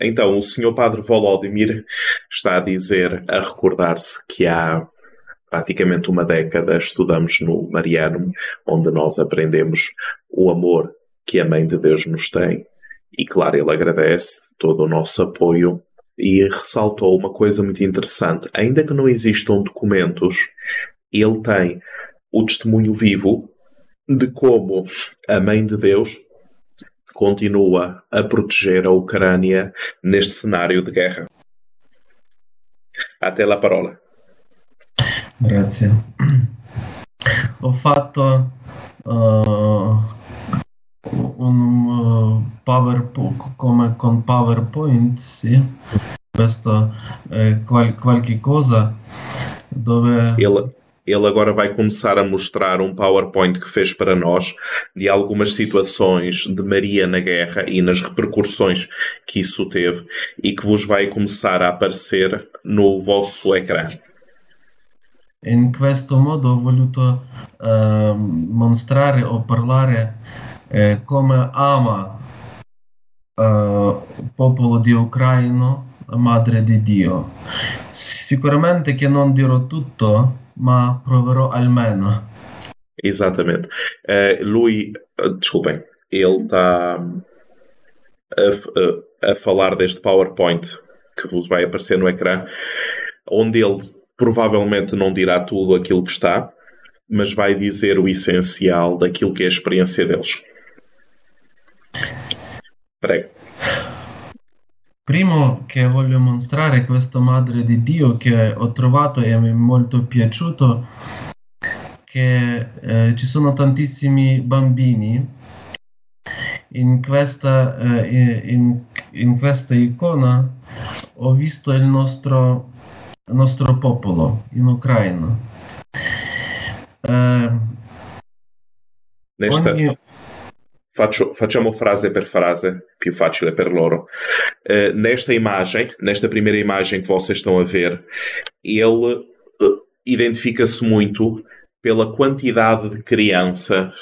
Então, o senhor padre Volodymyr está a dizer, a recordar-se que há praticamente uma década estudamos no Mariano, onde nós aprendemos o amor que a Mãe de Deus nos tem. E claro, ele agradece todo o nosso apoio e ressaltou uma coisa muito interessante. Ainda que não existam documentos, ele tem o testemunho vivo de como a Mãe de Deus continua a proteger a Ucrânia neste cenário de guerra. Até la parola. Grazie. Ho fatto uh, un uh, PowerPoint come con PowerPoint, sì, questo è qual- qualche cosa dove... Ele, ele agora vai começar a mostrar um PowerPoint que fez para nós de algumas situações de Maria na guerra e nas repercussões que isso teve e que vos vai começar a aparecer no vosso ecrã. In questo modo ho voluto uh, mostrare o parlare eh, come ama uh, popolo di Ucraina, la Madre di Dio. Sicuramente che non dirò tutto, ma proverò almeno. Exatamente. Uh, lui, uh, desculpem, ele está a, a, a falar deste PowerPoint que vos vai aparecer no ecrã, onde ele provavelmente não dirá tudo aquilo que está, mas vai dizer o essencial daquilo que é a experiência deles. Prego. Primo che voglio mostrare questa Madre di Dio che ho trovato e mi è molto piaciuto, che eh, ci sono tantissimi bambini in questa, eh, in, in questa icona ho visto il nostro nostro popolo in Ucraina. Eh, Nesta, ogni... faccio, facciamo frase per frase, più facile per loro. Uh, nesta imagem, nesta primeira imagem que vocês estão a ver, ele uh, identifica-se muito pela quantidade de criança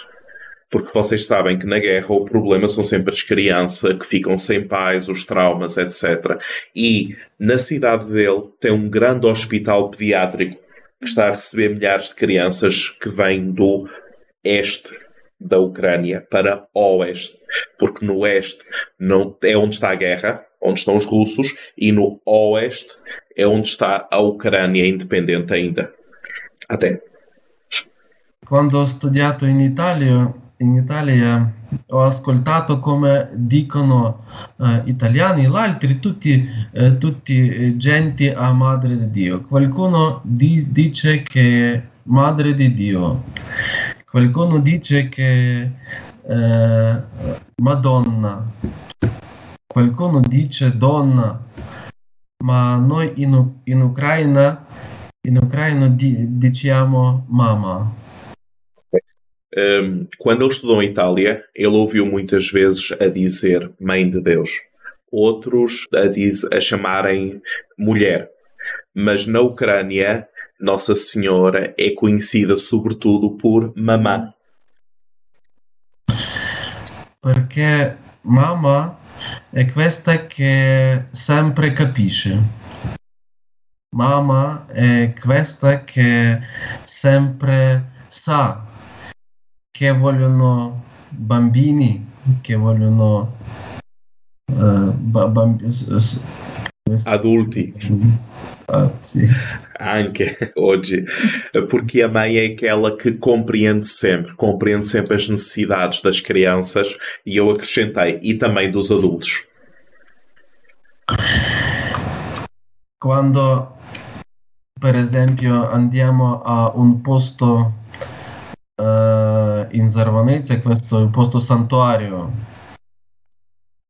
porque vocês sabem que na guerra o problema são sempre as crianças que ficam sem pais, os traumas, etc. E na cidade dele tem um grande hospital pediátrico que está a receber milhares de crianças que vêm do este da Ucrânia para o oeste, porque no oeste não, é onde está a guerra, onde estão os russos, e no oeste é onde está a Ucrânia independente ainda. Até. Quando ho studiato in Italia in Italia ho ascoltato come dicono uh, italiani, l'altri tutti, uh, tutti genti a Madre di Dio. Qualcuno di- dice che Madre di Dio, qualcuno dice che uh, Madonna, qualcuno dice donna, ma noi in, in Ucraina, in Ucraina di- diciamo mamma. Um, quando ele estudou em Itália, ele ouviu muitas vezes a dizer Mãe de Deus, outros a, diz, a chamarem mulher. Mas na Ucrânia, Nossa Senhora é conhecida sobretudo por mamã. Perché mamma è questa che sempre capisce. Mamma è questa che sempre sa che vogliono bambini, che vogliono uh, ba- bambi- Adulti. Ah. Anche oggi, porque a mãe é aquela que compreende sempre, compreende sempre as necessidades das crianças e eu acrescentei, e também dos adultos. Quando per esempio andiamo a un posto uh, in Zarvanezia, questo è un posto santuario,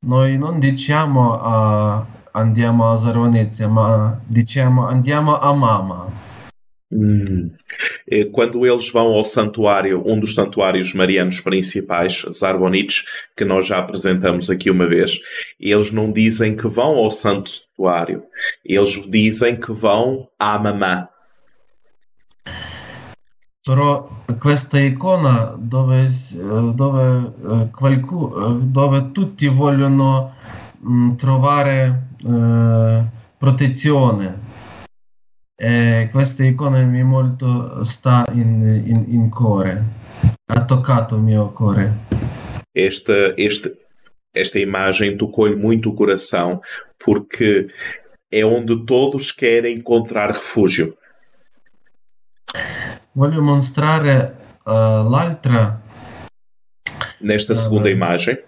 noi non diciamo a, andiamo a Zarvanezia, ma diciamo andiamo a mamma. Hum. Quando eles vão ao santuário, um dos santuários marianos principais, Zarbonites, que nós já apresentamos aqui uma vez, eles não dizem que vão ao santuário, eles dizem que vão à mamã. Però questa icona dove, dove, eh, qualcu- eh, dove tutti vogliono mh, trovare uh, protezione. E questa icona mi molto sta in, in, in cuore, ha toccato il mio cuore. Esta, este, esta imagem tocou-lhe muito o coração porque é onde todos querem encontrar refúgio. Voglio mostrare uh, l'altra. Nesta segunda uh, imagem.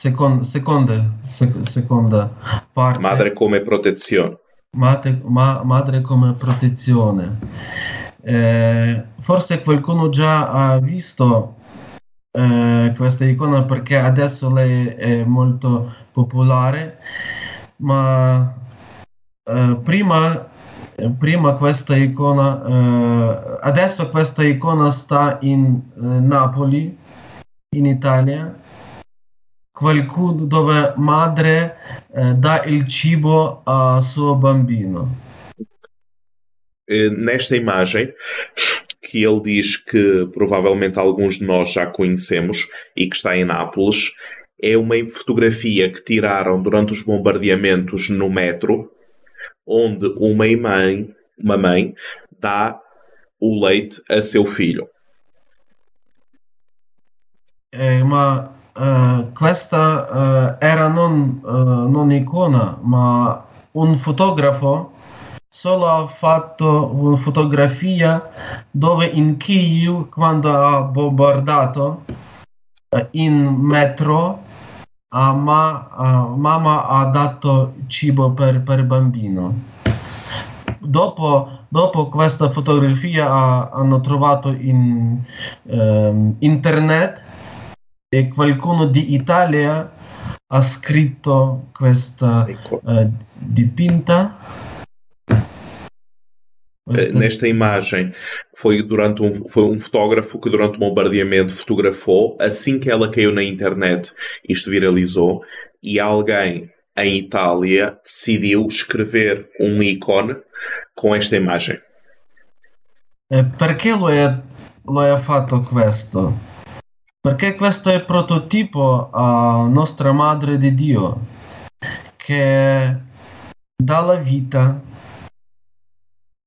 Second, seconda, sec, seconda parte. Madre come protezione. Madre, ma, madre come protezione. Eh, forse qualcuno già ha visto eh, questa icona perché adesso lei è molto popolare, ma eh, prima, prima questa icona, eh, adesso questa icona sta in eh, Napoli, in Italia, qualcuno dove madre eh, dà il cibo al suo bambino. Nesta imagem, que ele diz que provavelmente alguns de nós já conhecemos e que está em Nápoles, é uma fotografia que tiraram durante os bombardeamentos no metro, onde uma mãe, uma mãe dá o leite a seu filho. É uma uh, questa uh, era non, uh, non icona, ma un fotografo solo ha fatto una fotografia dove in Kiev, quando ha bombardato in metro, a ma, a mamma ha dato cibo per, per bambino. Dopo, dopo questa fotografia ha, hanno trovato in um, internet e qualcuno di Italia ha scritto questa ecco. uh, dipinta eh, nesta imagem foi durante um, foi um fotógrafo que durante o bombardeamento fotografou assim que ela caiu na internet isto viralizou e alguém em Itália decidiu escrever um ícone com esta imagem eh, perché lo è, lo è fatto questo? Perché questo è prototipo a nostra Madre di Dio che dà la vita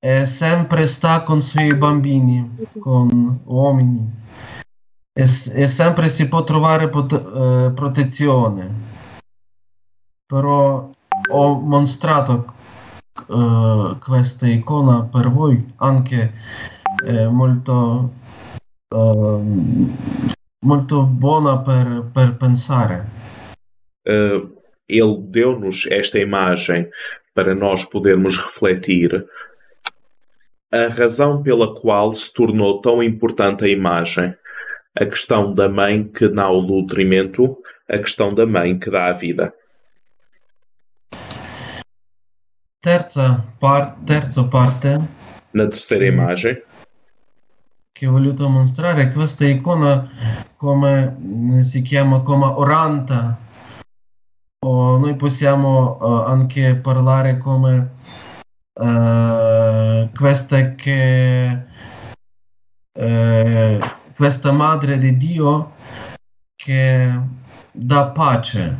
e sempre sta con i suoi bambini, con uomini e, e sempre si può trovare pot- eh, protezione. Però ho mostrato eh, questa icona per voi anche eh, molto, molto buona per, per pensare. Uh, ele deu-nos esta imagem para nós podermos refletir a razão pela qual se tornou tão importante a imagem, a questão da mãe que dá o nutrimento, a questão da mãe que dá a vida. Terza, par, terza parte. Na terceira imagem. Che ho voluto mostrare questa icona come si chiama come oranta o noi possiamo uh, anche parlare come uh, questa che uh, questa madre di Dio che dà pace.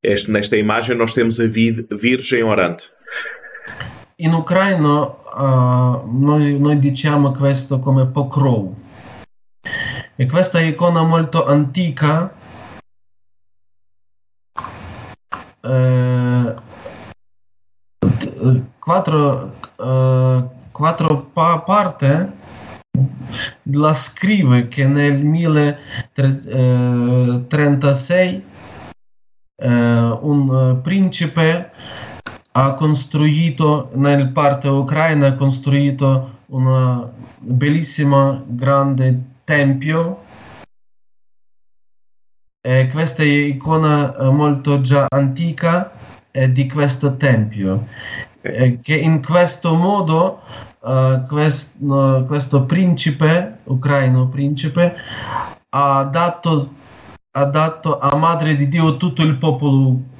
Este, nesta imagem nós temos a vid, Virgem orante. In ucraino uh, noi, noi diciamo questo come pokrov. E questa icona molto antica uh, quattro, uh, quattro pa- parte la scrive che nel 1036 uh, un principe ha costruito nel parte ucraina ha costruito una bellissima grande tempio. E questa icona molto già antica è di questo tempio. Eh, che in questo modo uh, quest, uh, questo principe, ucraino principe, ha dato, ha dato a Madre di Dio tutto il popolo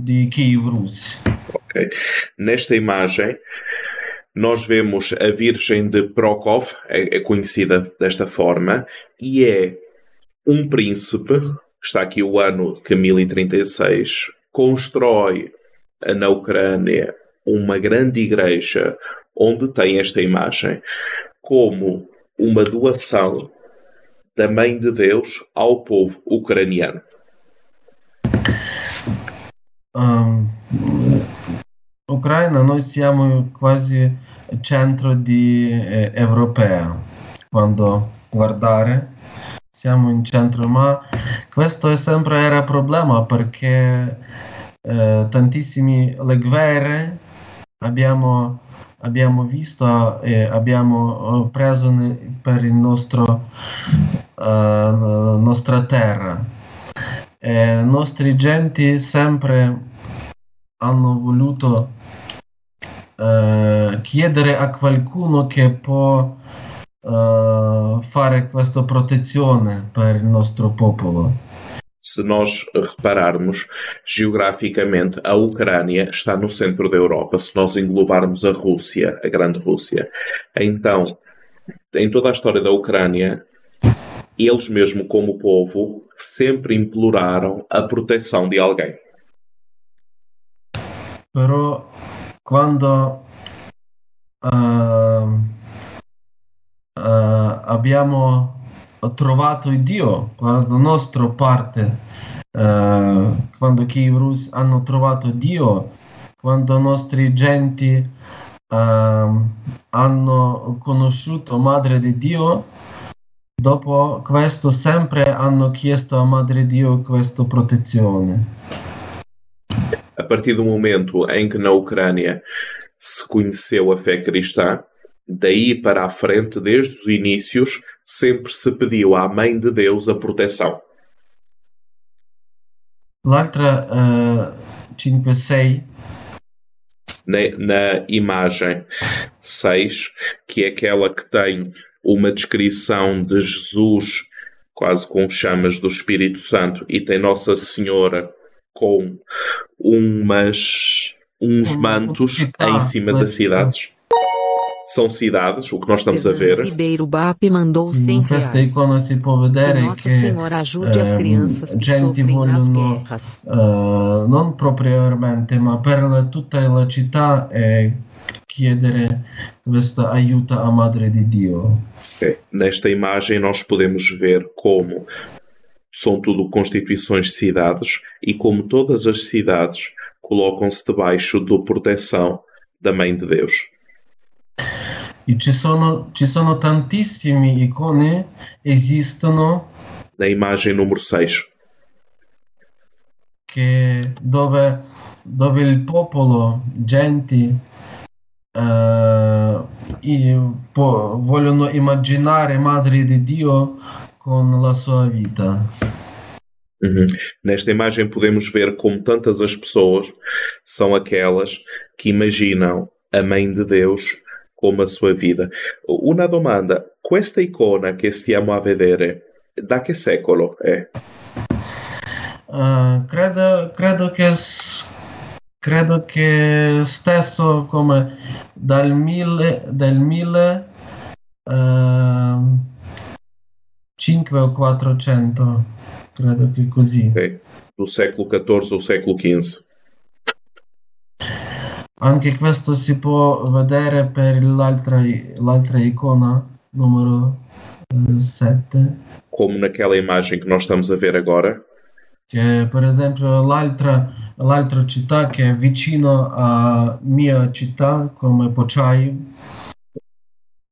di Kiev Russi. Ok. Nesta imagem nós vemos a Virgem de Prokov, é, é conhecida desta forma, e é um príncipe está aqui o ano que 1036 constrói na Ucrânia uma grande igreja onde tem esta imagem como uma doação da Mãe de Deus ao povo ucraniano. Ucraina, noi siamo quasi centro di eh, europea quando guardare siamo in centro ma questo è sempre era problema perché eh, tantissimi le guerre abbiamo abbiamo visto e abbiamo preso per il nostro uh, nostra terra e i nostri genti sempre hanno voluto uh, chiedere a qualcuno che può uh, fare questa protezione per il nostro popolo se nós repararmos geograficamente, a Ucrânia está no centro da Europa. Se nós englobarmos a Rússia, a grande Rússia, então, em toda a história da Ucrânia, eles mesmo como povo sempre imploraram a proteção de alguém. Però quando uh, uh, abbiamo trovato Dio, quando nostra parte, eh, quando chi Rus hanno trovato Dio, quando i nostri genti eh, hanno conosciuto Madre di Dio, dopo questo sempre hanno chiesto a Madre Dio questa protezione. A partir do momento em que na Ucrânia se conheceu a fé cristã, daí para a frente, desde os inícios, sempre se pediu à Mãe de Deus a proteção. L'altra uh, 5 6 na, na imagem 6, que é aquela que tem uma descrição de Jesus quase com chamas do Espírito Santo e tem Nossa Senhora com umas uns mantos em cima das cidades são cidades, o que nós estamos a ver. Ribeiro BAP mandou 100 reais. vedere Nossa Senhora ajude as crianças que sofrem nas guerras. Uh, non propriamente, ma per tutta la città e chiedere questa aiuto a Madre di Dio. É, nesta imagem nós podemos ver como são tudo constituições de cidades e como todas as cidades colocam-se debaixo da proteção da Mãe de Deus. E ci sono, ci sono tantissime icone, esistono. Na imagem número 6. Che dove, dove il popolo, genti, uh, po, vogliono immaginare Madre di Dio con la sua vita. Uhum. Nesta imagem podemos ver como tantas as pessoas são aquelas que imaginam a Mãe de Deus come a sua vida. Una domanda, questa icona che stiamo a vedere, da che secolo è? Uh, credo, credo, che, credo che stesso come dal 1000 del 1000 uh, 5 o 400 credo che così okay. do secolo XIV o secolo XV Anche questo si può vedere per l'altra, l'altra icona, numero 7. Eh, Como naquela imagem que nós estamos a ver agora. Che per esempio l'altra, l'altra città che è vicino a mia città, come Pocai,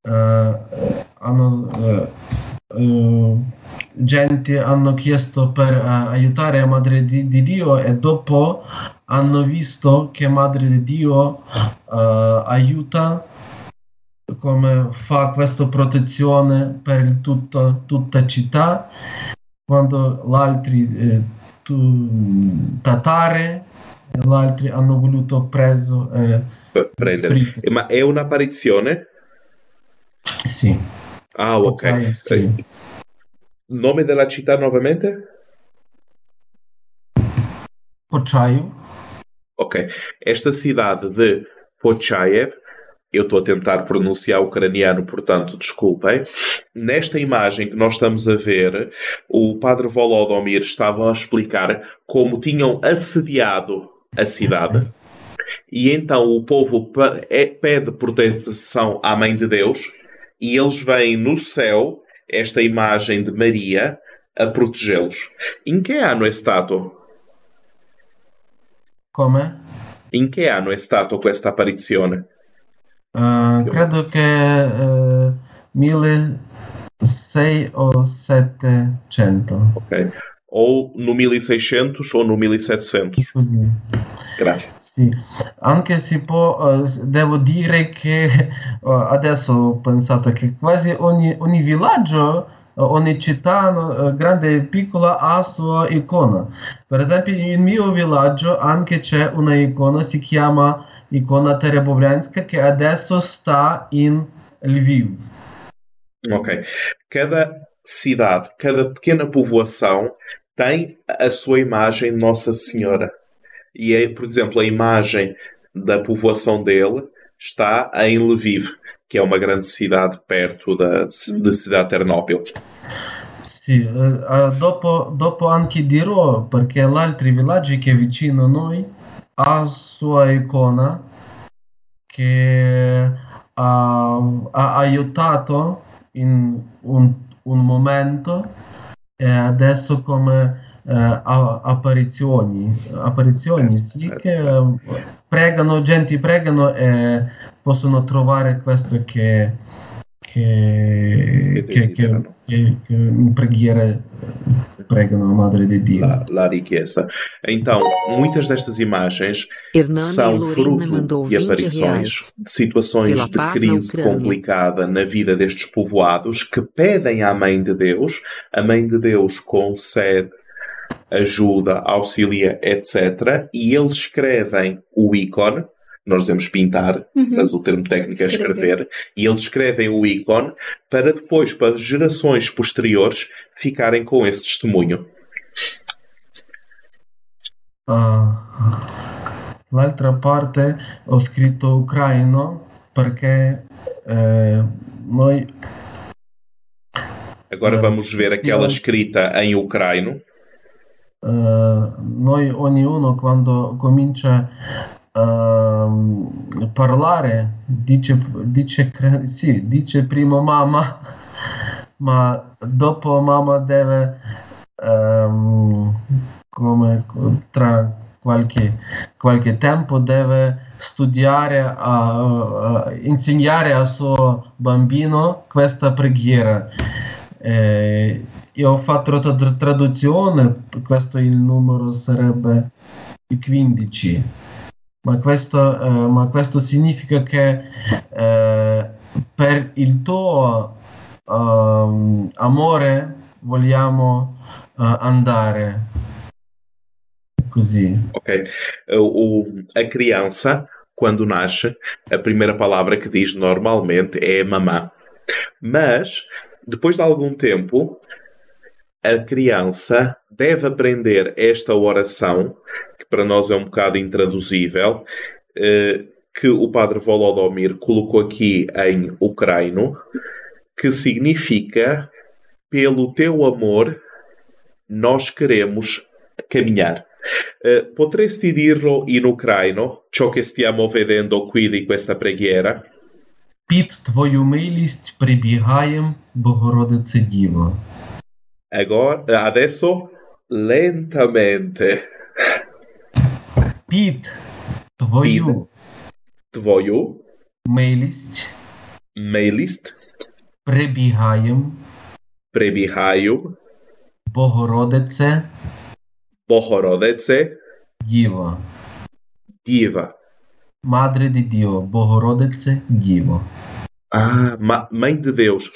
eh, hanno, eh, eh, gente hanno chiesto per eh, aiutare la Madre di, di Dio e dopo hanno visto che Madre di Dio uh, aiuta come fa questa protezione per tutto, tutta città quando gli altri eh, tatare gli altri hanno voluto preso eh, prendere ma è un'apparizione? sì ah ok okay sì. nome della città nuovamente? Pochaio Ok. Esta cidade de Pochayev Eu estou a tentar pronunciar ucraniano, portanto, desculpem. Nesta imagem que nós estamos a ver, o padre Volodomir estava a explicar como tinham assediado a cidade. E então o povo é, pede proteção à Mãe de Deus e eles veem no céu esta imagem de Maria a protegê-los. Em que ano é stato? Come? In che anno è stato questa apparizione? Uh, credo che uh, 1600 o 700. Ok. Ou no 1600 o no 1700. Così. Grazie. Sì, anche si può, uh, devo dire che uh, adesso ho pensato che quasi ogni, ogni villaggio ogni città grande e piccola ha sua icona. Per esempio, nel mio villaggio anche c'è una icona, si chiama icona Terebovlянska, che adesso sta in Lviv. Ok. Cada cidade, cada pequena povoação tem a sua imagem de Nossa Senhora. E, é, por exemplo, a imagem da povoação dele está em Lviv que é uma grande cidade perto da, da cidade de Ternopil. Sì, uh, dopo, dopo anche dirò perché l'altro villaggio che vicino a noi ha sua icona che ha, ha aiutato in un, un momento e adesso come uh, apparizioni, apparizioni sì, che uh, pregano, gente pregano e possono trovare questo che, che, che, che, che in preghiera pregam a Madre de Deus. La, la riqueza. Então, muitas destas imagens Hernani são fruto de aparições de situações de crise complicada na vida destes povoados que pedem à Mãe de Deus. A Mãe de Deus concede ajuda, auxilia, etc. E eles escrevem o ícone nós dizemos pintar, uhum. mas o termo técnico é escrever, e eles escrevem o ícone para depois, para gerações posteriores, ficarem com esse testemunho. Ah, l'altra parte ho scritto ucraino perché eh, noi Agora eh, vamos ver aquela escrita em ucraino. Uh, noi ognuno quando comincia uh, parlare dice, dice, sì, dice prima mamma, ma dopo mamma deve, um, come tra qualche, qualche tempo, deve studiare, a, a insegnare al suo bambino questa preghiera. Eh, io ho fatto la traduzione, questo il numero sarebbe 15 ma questo, eh, ma questo significa che eh, per il tuo uh, amore vogliamo uh, andare così. Ok. O, a criança, quando nasce, a primeira palavra que diz normalmente é mamã. Mas, depois de algum tempo, a criança deve aprender esta oração, que para nós é um bocado intraduzível, eh, que o padre Volodomir colocou aqui em ucraino, que significa pelo teu amor nós queremos caminhar. Eh, potresti dirlo in ucraino ciò che stiamo vedendo qui di questa preghiera? Під твою милість прибігаєм, Богородице Діво. Agora, adesso lentamente. Під твою твою милість милість прибігаєм прибігаю Богородице Богородице Діва Діва Madre de Dio, Bogorodice, Divo. Ah, ma, Mãe de Deus,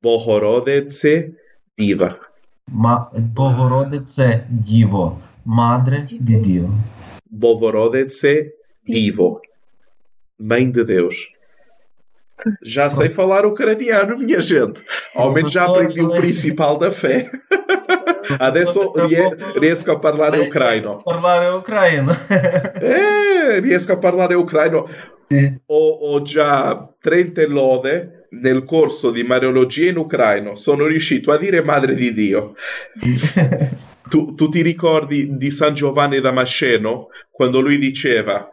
Bogorodice, Diva. Bogorodice Divo, Madre de Dio. Bogorodice Divo, Mãe de Deus. Já sei falar ucraniano, minha gente. Ao menos já aprendi o principal da fé. Adesso riesco a parlare ucraino. Parlare ucraino. eh, riesco a parlare ucraino. Sì. Ho, ho già 30 lode nel corso di Mariologia in ucraino. Sono riuscito a dire Madre di Dio. tu, tu ti ricordi di San Giovanni Damasceno quando lui diceva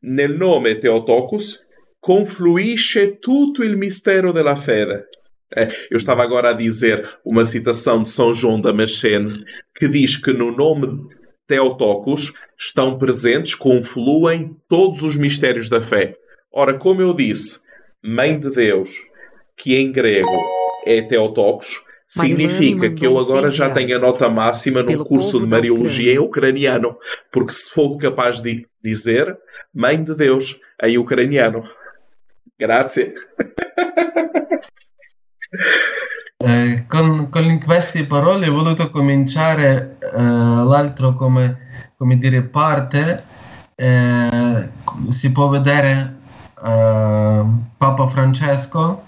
nel nome Teotocus confluisce tutto il mistero della fede. É, eu estava agora a dizer uma citação de São João Damasceno que diz que no nome Teotocos estão presentes, confluem todos os mistérios da fé. Ora, como eu disse, Mãe de Deus, que em grego é Teotocos, significa que eu agora já tenho a nota máxima no curso de Mariologia em ucraniano, porque se for capaz de dizer Mãe de Deus em ucraniano. Grazie. Eh, con, con queste parole ho voluto cominciare eh, l'altro come, come dire parte. Eh, si può vedere eh, Papa Francesco.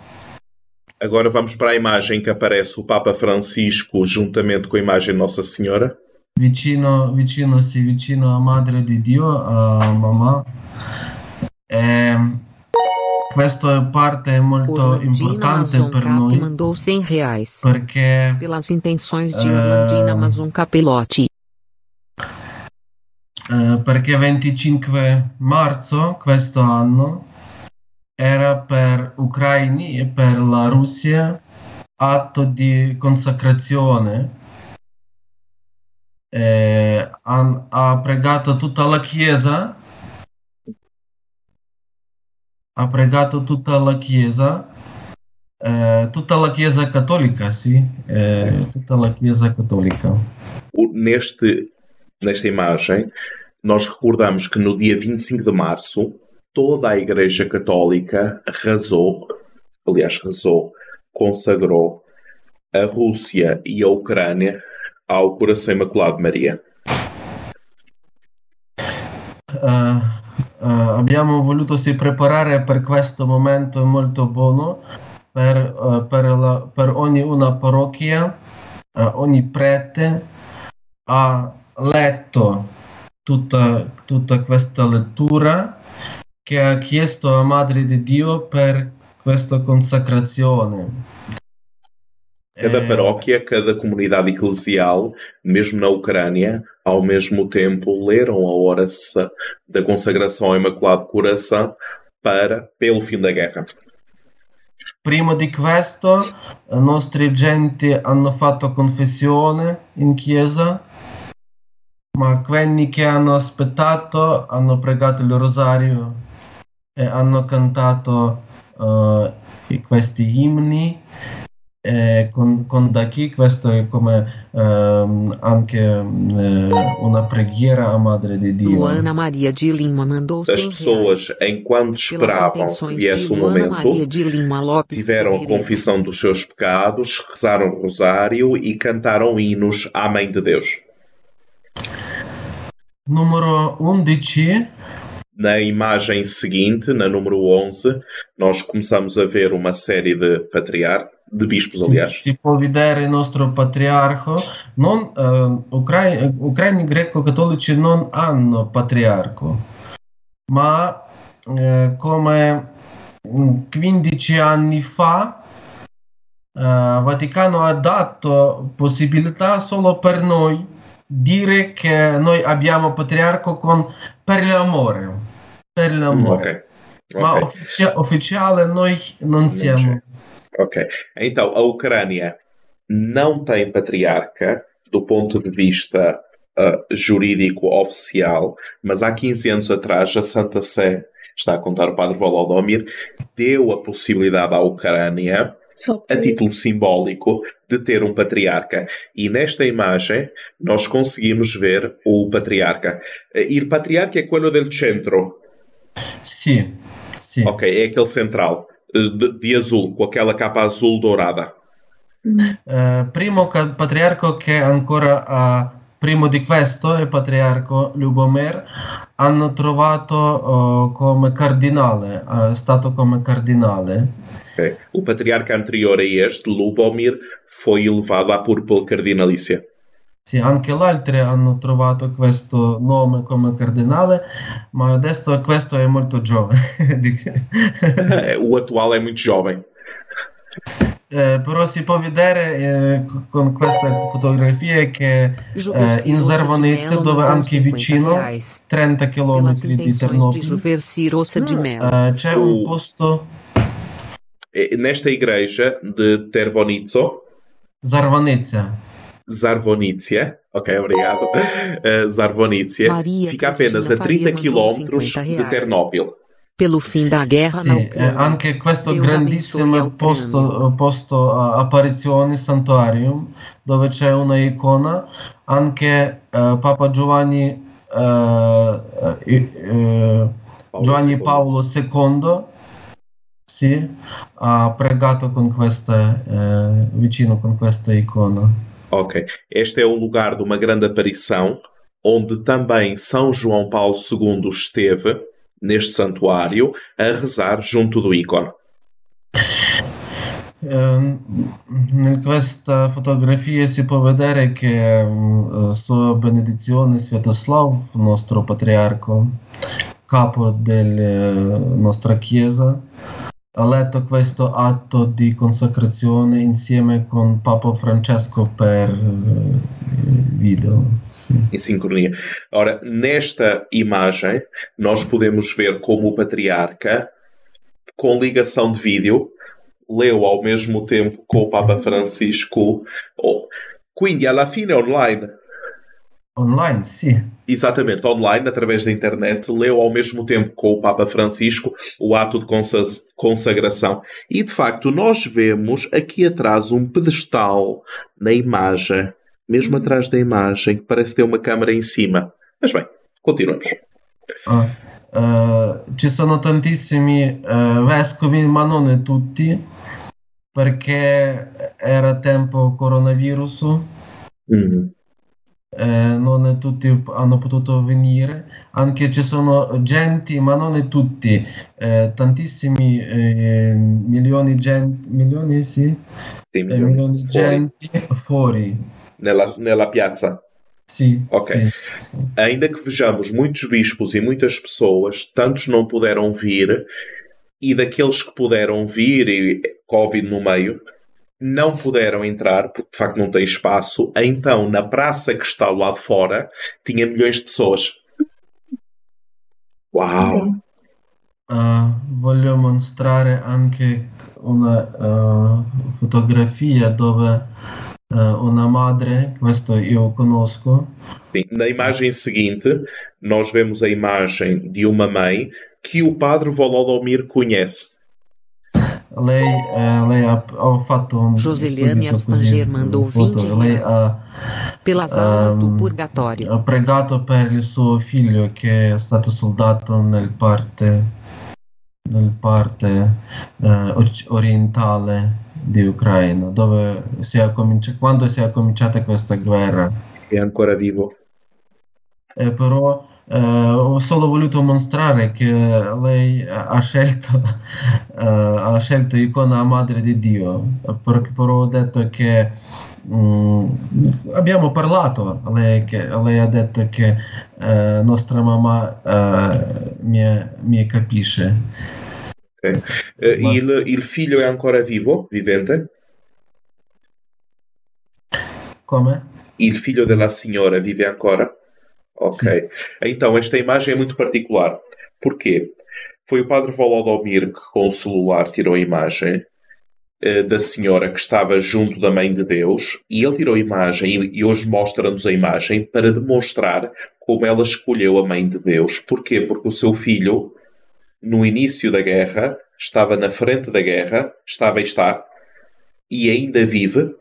Agora vamos para a imagem que aparece o Papa Francisco juntamente com a imagem de Nossa Senhora. Vicino, vicino, sì, vicino a Madre di Dio, a mamma. Eh, questa parte è molto importante Cap noi mandou 100 reais perché pelas intenções de Orlandina Eh, Amazon Capelotti. Eh, perché 25 marzo questo anno era per ucraini e per la Russia atto di consacrazione. Eh, han- ha pregato tutta la Chiesa, ha pregato tutta la Chiesa, eh, tutta la Chiesa cattolica, sì, eh, tutta la Chiesa cattolica. Neste, nesta imagem, nós recordamos que no dia 25 de março, toda a Igreja Católica rezou, aliás, rezou, consagrou a Rússia e a Ucrânia ao Coração Imaculado de Maria. Eh, eh, abbiamo voluto si preparare per questo momento molto buono per, eh, per, la- per ogni una parrocchia, ogni prete ha letto tutta, tutta questa lettura che ha chiesto a Madre di Dio per questa consacrazione. Cada Eh, paróquia, cada comunidade eclesial, mesmo na Ucrânia, ao mesmo tempo leram a oração da consagração ao Imaculado Coração para pelo fim da guerra. Prima di questo, i nostri genti hanno fatto confessione in chiesa, ma quelli che hanno aspettato hanno pregato il rosario hanno cantato eh, questi inni. E con, con da qui questo è come ehm, anche eh, una preghiera a Madre di Dio. Luana Maria de Lima mandou 100 As pessoas, enquanto esperavam que viesse de o momento, de tiveram a confissão dos seus pecados, rezaram o rosário e cantaram hinos à Mãe de Deus. Numero 11 Na imagem seguinte, na número 11, nós começamos a ver uma série de patriarcas, de bispos, aliás, si può vedere il nostro patriarco. Non, ucrai- ucraini greco-cattolici non hanno patriarco, ma eh, come mm, 15 anni fa eh, Vaticano ha dato possibilità solo per noi dire che noi abbiamo patriarco con, per l'amore. Per l'amore. Ok. Ma ok. uffici- ufficiale noi non siamo. Ok. Então, a Ucrânia não tem patriarca do ponto de vista ah, jurídico oficial, mas há 15 anos atrás a Santa Sé, está a contar o padre Volodymyr, deu a possibilidade à Ucrânia, a título simbólico, de ter um patriarca. E nesta imagem nós conseguimos ver o patriarca. Il patriarca é quello del centro. Sì, sì. Ok, é aquele central. eh, De, de azul, com aquela capa azul dourada. Eh, primo patriarco che ancora ha, primo di questo, il patriarco Lubomir, hanno trovato eh, come cardinale, è stato come cardinale. Ok. O patriarca anterior a este, Lubomir, foi elevado à púrpura cardinalícia. Sì, anche le altre hanno trovato questo nome come cardinale, ma adesso questo è molto giovane. o attuale è muito jovem. Eh, però si può vedere eh, con queste fotografie che eh, in Zarvanezia, dove anche vicino, 30 km di Ternopil, eh, c'è un posto... Nesta igreja de Tervonizzo, Zarvanezia. Zarvonizie, ok, obrigado. Uh, Zarvonizie. Fica apenas a 30 km de Ternopil. Pelo fim da guerra sì, na Ucrânia. anche questo Deus grandissimo posto, posto uh, apparizione santuario dove c'è una icona. Anche uh, Papa Giovanni uh, Giovanni Paolo II sì, ha pregato con questa vicino con questa icona Ok. Este é o lugar de uma grande aparição, onde também São João Paulo II esteve, neste santuário, a rezar junto do ícone. Ehm, questa fotografia si può vedere che uh, Sua Benedizione Svetoslav, nostro patriarco, capo della nostra Chiesa, ha letto questo atto di consacrazione insieme con Papa Francesco per uh, video. Sim. Em sincronia. Ora, nesta imagem, nós podemos ver como o patriarca, com ligação de vídeo, leu ao mesmo tempo com o Papa Francisco. Oh, quindi alla fine online Online, sim. Exatamente, online, através da internet, leu ao mesmo tempo com o Papa Francisco o ato de consagração. E de facto, nós vemos aqui atrás um pedestal na imagem, mesmo atrás da imagem, que parece ter uma câmara em cima. Mas bem, continuamos. Ah, uh, ci sono tantissimi uh, vescovi, ma non tutti, perché era tempo coronavirus. Mm-hmm eh, non tutti hanno potuto venire, anche ci sono gente, ma non tutti, eh, tantissimi eh, milioni, gente, milioni, sì? Sì, milioni, milioni di gente fuori. Nella, nella piazza? Sim. Ok. Sim, sim. Ainda que vejamos muitos bispos e muitas pessoas, tantos não puderam vir, e daqueles que puderam vir, e Covid no meio, não puderam entrar, porque de facto não tem espaço, então na praça que está lá de fora tinha milhões de pessoas. Uau! Uh, voglio mostrare anche una uh, fotografia dove uh, una madre, questo io conosco. Sim, na imagem seguinte, nós vemos a imagem de uma mãe que o padre Volodomir conhece. Lei, eh, lei ha, ho fatto un Joseliane Astanger mandou 20 lei ha, pelas almas um, do ehm, purgatorio. Ha pregato per il suo figlio che è stato soldato nel parte, nel parte eh, orientale di Ucraina, dove si è cominci- quando si è cominciata questa guerra. È ancora vivo. Eh, però eh, ho solo voluto mostrare che lei ha scelto, eh, ha scelto icona madre di Dio, però ho detto che mm, abbiamo parlato, lei, che, lei ha detto che eh, nostra mamma mi, mi capisce. Okay. Ma... il, il figlio è ancora vivo, vivente? Come? Il figlio della signora vive ancora? Ok. Então, esta imagem é muito particular. Porquê? Foi o padre Volodomir que, com o celular, tirou a imagem uh, da senhora que estava junto da Mãe de Deus e ele tirou a imagem e, e hoje mostra-nos a imagem para demonstrar como ela escolheu a Mãe de Deus. Porquê? Porque o seu filho, no início da guerra, estava na frente da guerra, estava e está, e ainda vive,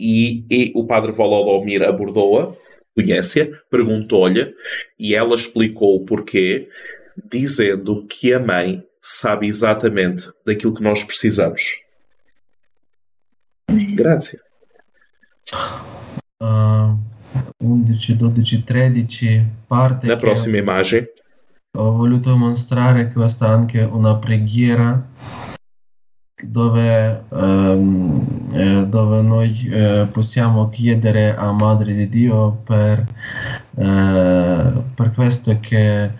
e, e o padre Volodomir abordou-a conhece-a, perguntou-lhe e ela explicou o porquê, dizendo que a mãe sabe exatamente daquilo que nós precisamos. Grazie. Uh, 11, 12, 13 parte. Na próxima imagem. Ho voluto mostrare questa anche una preghiera dove, um, dove noi uh, possiamo chiedere a Madre di Dio per, uh, per questo che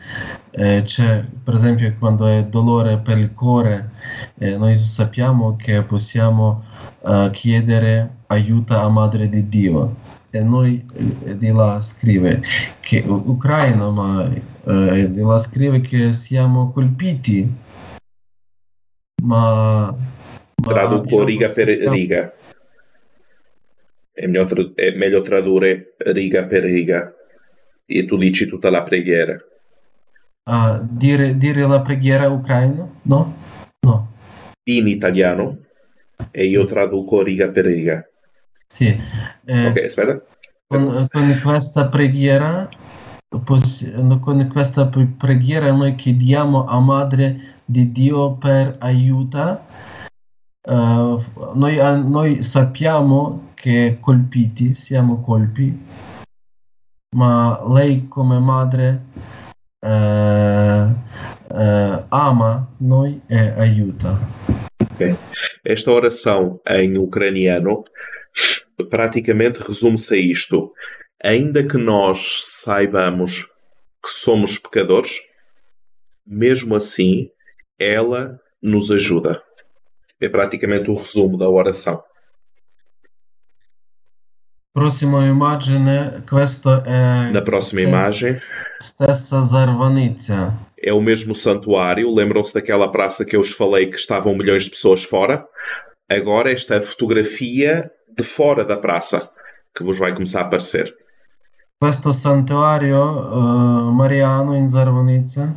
eh, c'è, per esempio, quando è dolore per il cuore, eh, noi sappiamo che possiamo uh, chiedere aiuto a Madre di Dio. E noi eh, di là scrive che Ucraina, ma eh, di là scrive che siamo colpiti ma... ma Traduco riga per riga. È meglio, è meglio tradurre riga per riga e tu dici tutta la preghiera. Uh, dire, dire, la preghiera ucraina? No? No. In italiano e io traduco riga per riga. Sì. Eh, ok, aspetta. Con, con, questa preghiera, con questa preghiera noi chiediamo a Madre Dio per aiuto. Uh, noi, uh, noi, sappiamo che colpiti, siamo colpi, ma lei come madre uh, ama noi e aiuta. Okay. Esta oração em ucraniano praticamente resume-se a isto. Ainda que nós saibamos que somos pecadores, mesmo assim ela nos ajuda. É praticamente o resumo da oração. Próxima imagem, questo è Na próxima imagem stessa Zarvanizia. É o mesmo santuário. Lembram-se daquela praça que eu vos falei que estavam milhões de pessoas fora? Agora esta fotografia de fora da praça que vos vai começar a aparecer. Questo santuario uh, mariano in Zarvanizia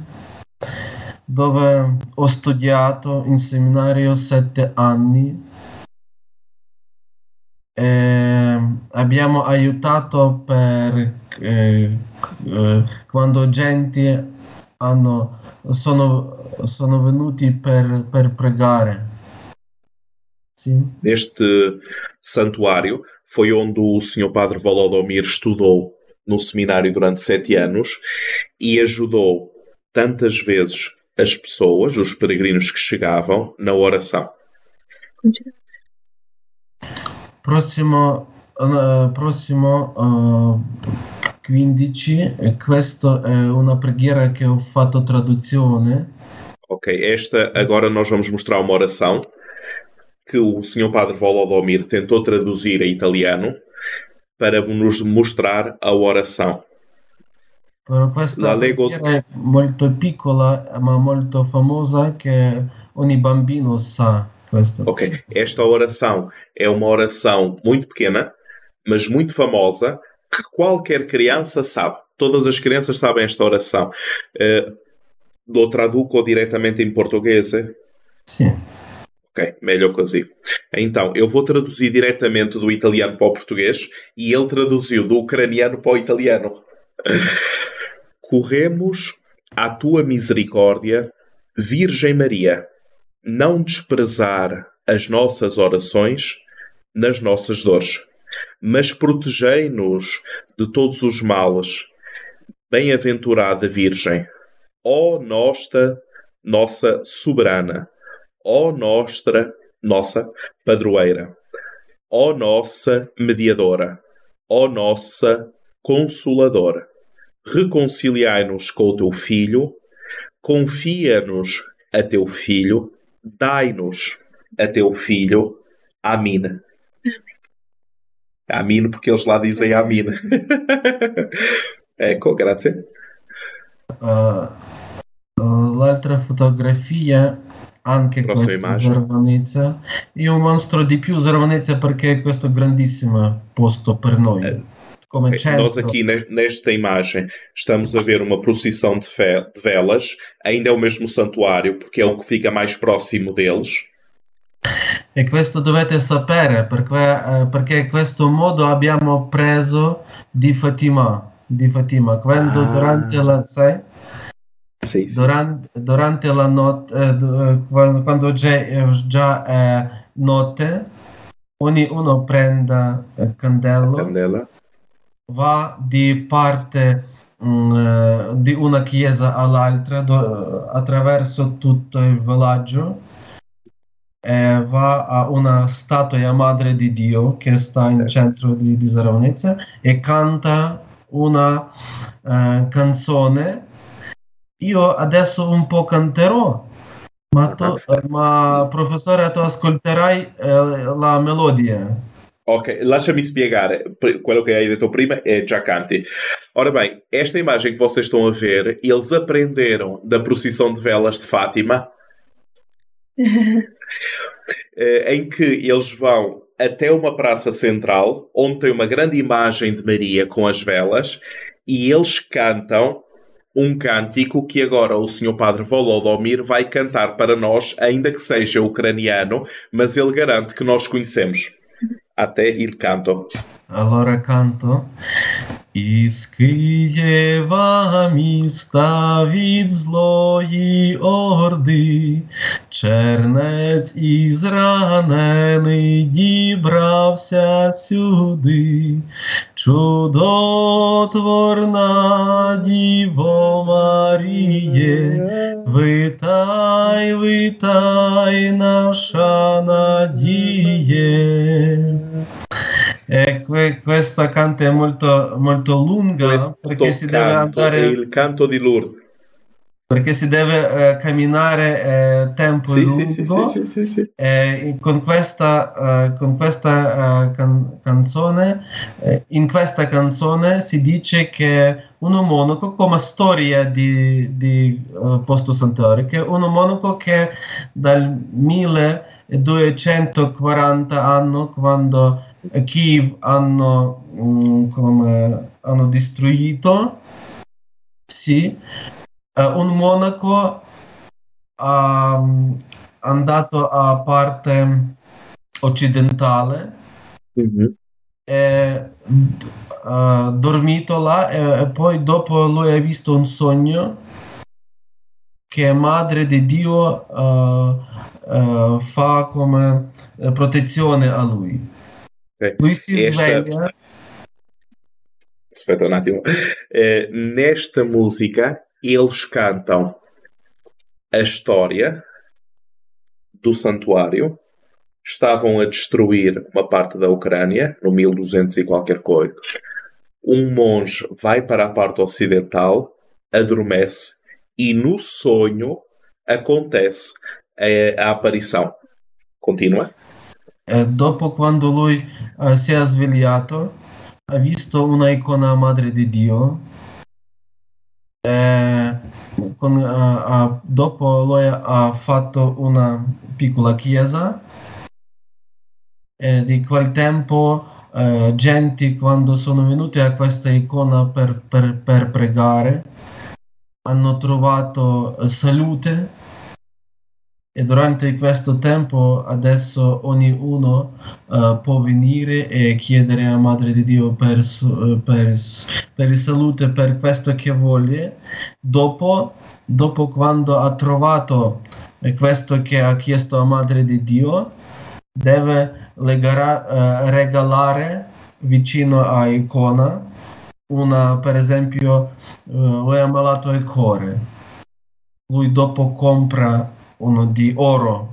dove ho studiato in seminario sette anni e abbiamo aiutato per eh, eh, quando gente hanno, sono, sono venuti per, per pregare. Sim. Neste santuário foi onde o Sr. Padre Volodomir estudou no seminário durante sete anos e ajudou tantas vezes as pessoas, os peregrinos que chegavam, na oração. Próximo, uh, próximo uh, 15, questa è una preghiera che ho fatto traduzione. Ok, esta agora nós vamos mostrar uma oração que o Sr. Padre Volodomir tentou traduzir a italiano para nos mostrar a oração. Però questa Lego... è molto piccola ma molto famosa che ogni bambino sa. Questo. Ok, esta oração é uma oração muito pequena, mas muito famosa, que qualquer criança sabe. Todas as crianças sabem esta oração. Uh, lo traduco diretamente em português? Sim. Ok, melhor così. Então, eu vou traduzir diretamente do italiano para o português e ele traduziu do ucraniano para o italiano. corremos à tua misericórdia, Virgem Maria, não desprezar as nossas orações nas nossas dores, mas protegei-nos de todos os males. Bem-aventurada Virgem, ó nossa, nossa soberana, ó nossa, nossa padroeira, ó nossa mediadora, ó nossa consoladora reconciliai-nos com o teu filho, confia-nos a teu filho, dai-nos a teu filho. Amém. Amém, porque eles lá dizem Amém. ecco, grazie. Uh, l'altra fotografia anche Prossima questa Zarvanezza e un mostro di più Zarvanezza perché è questo grandissimo posto per noi. Eh Como okay. Nós aqui nesta imagem estamos a ver uma procissão de, de velas, ainda é o mesmo santuário, porque é o que fica mais próximo deles. E questo dovete sapere perché, eh, perché questo modo abbiamo preso di Fatima, di Fatima quando ah. durante la sai? Sì, sì. Durante, durante, la notte, eh, eh quando, quando già, già è notte, uno prende il candello. Candela va di parte um, di una chiesa all'altra do, attraverso tutto il villaggio eh, va a una statua Madre di Dio che sta certo. in centro di, di Zaravnezza e canta una uh, canzone. Io adesso un po' canterò, ma, tu, ma professore tu ascolterai uh, la melodia. Ok, lascia-me spiegare. Quello que hai detto prima é já canti. Ora bem, esta imagem que vocês estão a ver, eles aprenderam da procissão de velas de Fátima, eh, em que eles vão até uma praça central, onde tem uma grande imagem de Maria com as velas, e eles cantam um cântico que agora o Sr. Padre Volodomir vai cantar para nós, ainda que seja ucraniano, mas ele garante que nós conhecemos. Até il canto. Allora canto. Із Києва міста від злої орди, чернець ізранений дібрався сюди, чудотворна Діво Маріє, витай, витай, наша надіє. E questa canto è molto, molto lunga Questo perché si deve andare... il canto di Lourdes. Perché si deve eh, camminare eh, tempo sì, lungo. Sì, sì, sì, sì, E con questa, con questa uh, can- canzone, eh, in questa canzone si dice che un monaco, come storia di, di uh, Posto Santuario, che un monaco che dal 1240 anno, quando Kiev hanno, um, come, hanno distrutto, sì, un monaco ha um, andato a parte occidentale mm-hmm. e uh, dormito là e, e, poi dopo lui ha visto un sogno che madre di Dio uh, fa come protezione a lui Okay. Lui si Esta... sveglia. Aspetta um attimo. Uh, nesta música, eles cantam a história do santuário. Estavam a destruir uma parte da Ucrânia, no 1200 e qualquer coisa. Um monge vai para a parte ocidental, adormece e no sonho acontece a, a aparição. Continua. Eh, dopo quando lui eh, si è svegliato, ha visto una icona Madre di Dio. Eh, con, uh, dopo lui ha fatto una piccola chiesa e di quel tempo uh, gente quando sono venuti a questa icona per, per, per pregare hanno trovato salute e durante questo tempo adesso ognuno uh, può venire e chiedere a Madre di Dio per, uh, per, per salute, per questo che vuole. Dopo, dopo quando ha trovato questo che ha chiesto a Madre di Dio, deve legare, uh, regalare vicino a icona una, per esempio, lui ha malato il cuore. Lui dopo compra uno di oro,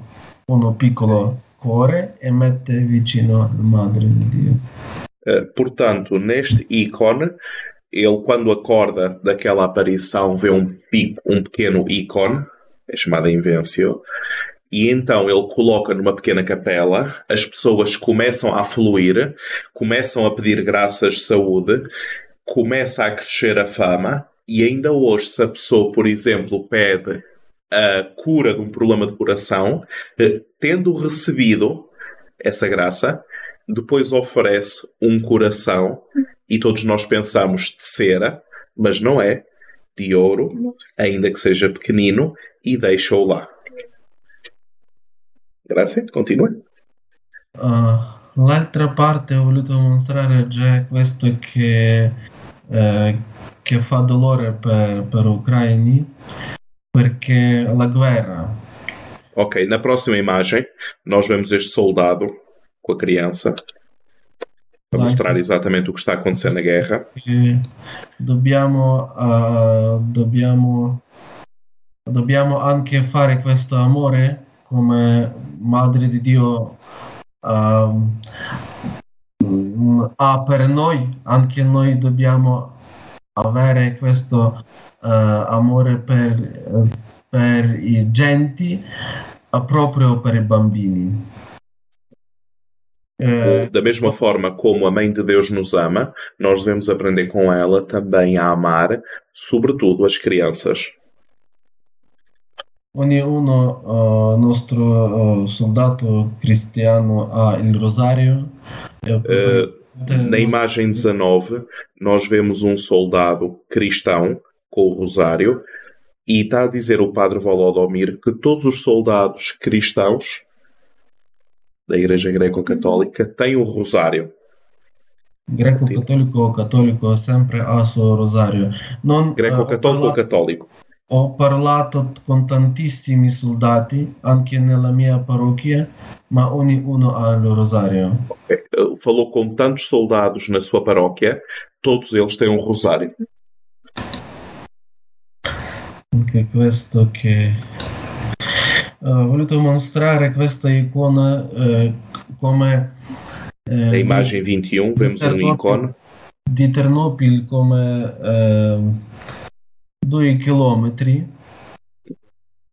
uno piccolo cuore e mette vicino à Madre de Dio. Uh, portanto, neste ícone, ele quando acorda daquela aparição vê um, um pequeno ícone, é chamada Invencio, e então ele coloca numa pequena capela, as pessoas começam a fluir, começam a pedir graças de saúde, começa a crescer a fama, e ainda hoje, se a pessoa, por exemplo, pede a cura de um problema de coração, eh, tendo recebido essa graça, depois oferece um coração e todos nós pensamos de cera, mas não é, de ouro, ainda que seja pequenino, e deixa-o lá. Grazie, continua. Uh, l'altra parte ho voluto mostrare già questo che, eh, che fa dolore per, per ucraini Porque la guerra. Ok, na próxima imagem nós vemos este soldado com a criança para mostrar exatamente o que está acontecendo na guerra. Dobbiamo, uh, dobbiamo, dobbiamo anche fare questo amore come Madre di Dio uh, ha per noi, anche noi dobbiamo avere questo uh, amore per, per i genti, proprio per i bambini. Uh, da mesma forma como a Mãe de Deus nos ama, nós devemos aprender com ela também a amar, sobretudo as crianças. Ognuno uh, nostro uh, soldato cristiano ha il rosario. Uh, na imagem 19, nós vemos um soldado cristão com o rosário e está a dizer o padre Volodomir que todos os soldados cristãos da Igreja Greco-Católica têm o rosário. Greco-católico ou católico sempre ha o seu rosário. Greco-católico ou católico? Ho parlato con tantissimi soldati anche nella mia parrocchia, ma ognuno ha il rosario. Okay. Falou com tantos soldados na sua paróquia, todos eles têm um rosário. Anche questo che uh, voluto mostrare questa icona uh, come uh, na imagem 21 vemos um ícone di Ternopil come uh, 2 km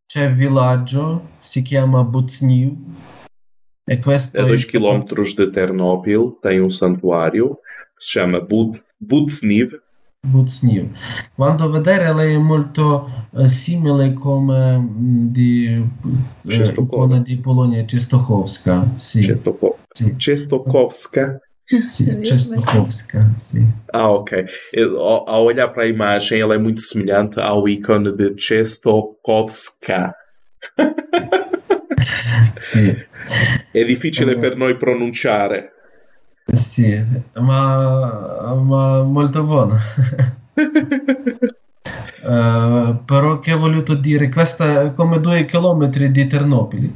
c'è villaggio, si chiama Buznil. E questo a 2 km de Ternopil tem um santuário que se chama Butzniv. Butzniv. Quando vedere è molto uh, simile come mm, di uh, di Polonia, Czestochowska. Sì. Czestochowska. Sì. Czestochowska. Sim, Czestochowska, sim. Ah, ok. Eu, ao, olhar para a imagem, ela é muito semelhante ao ícone de. Sim. É difficile per noi pronunciare. Sì, ma, ma molto buono. uh, però che ho voluto dire, questa è come due chilometri di Ternopili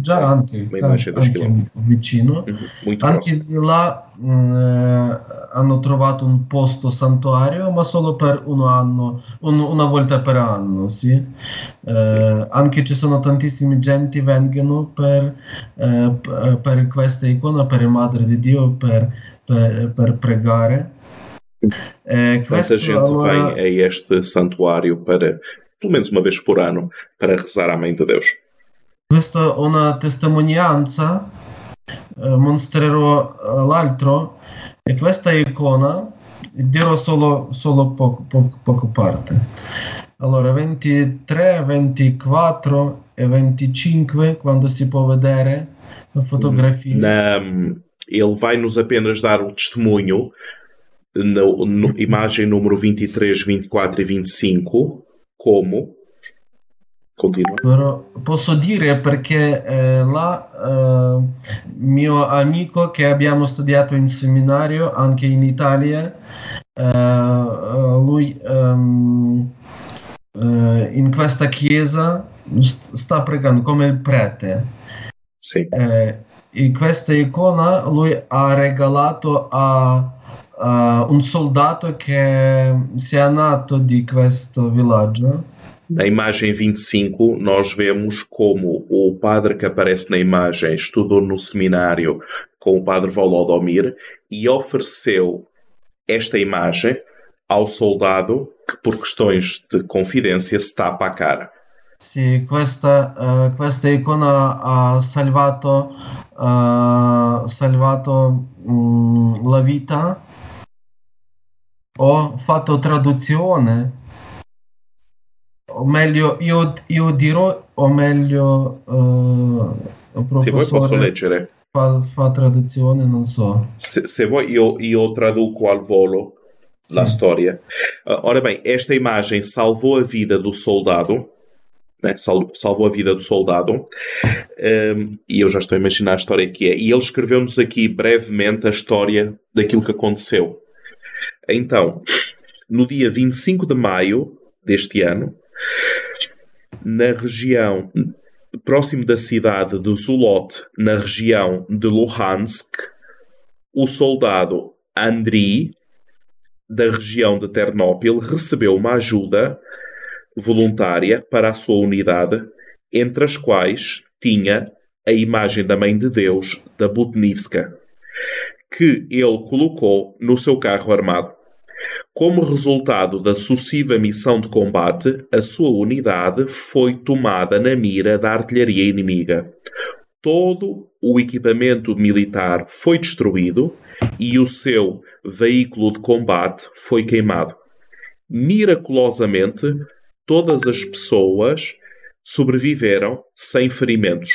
già anche, anche vicino. Mm-hmm. Anche di là mh, mm, hanno trovato un posto santuario, ma solo per un anno, un, una volta per anno. Sì? Eh, sì. Anche ci sono tantissimi gente vengono per, eh, per questa icona, per il Madre di Dio, per, per, per pregare. Eh, Quanta gente allora... vem a este santuário para, pelo menos uma vez por ano, para rezar à Mãe de Deus? Questa è una testimonianza, mostrerò l'altro, e questa icona dirò solo, solo poco, poco, poco parte. Allora, 23, 24 e 25, quando si può vedere la fotografia. Na, ele vai nos apenas dar o testemunho na imagem número 23, 24 e 25, como Continua. Però posso dire perché eh, là eh, mio amico che abbiamo studiato in seminario anche in Italia, eh, lui ehm, eh, in questa chiesa sta pregando come il prete. Sì. Eh, in questa icona lui ha regalato a Uh, un soldato che si è nato di questo villaggio Na imagem 25, nós vemos como o padre que aparece na imagem estudou no seminário com o padre Volodomir e ofereceu esta imagem ao soldado que, por questões de confidência, se tapa a cara. Sì, questa, uh, icona ha salvato, uh, salvato um, la vita. Ho fatto traduzione o meglio, io, io dirò, o meglio, uh, se vuoi posso leggere. Fa, fa traduzione, non so. Se, se vuoi io, io traduco al volo la storia. Uh, ora bem, esta imagem salvou a vida do soldado, né? Sal, salvou a vida do soldado, um, e eu já estou a imaginar a história que é. E ele escreveu-nos aqui brevemente a história daquilo que aconteceu. Então, no dia 25 de maio deste ano, na região próximo da cidade de Zulot, na região de Luhansk, o soldado Andriy, da região de Ternópil, recebeu uma ajuda voluntária para a sua unidade, entre as quais tinha a imagem da Mãe de Deus da Butnivska, que ele colocou no seu carro armado. Como resultado da sucessiva missão de combate, a sua unidade foi tomada na mira da artilharia inimiga. Todo o equipamento militar foi destruído e o seu veículo de combate foi queimado. Miraculosamente, todas as pessoas sobreviveram sem ferimentos.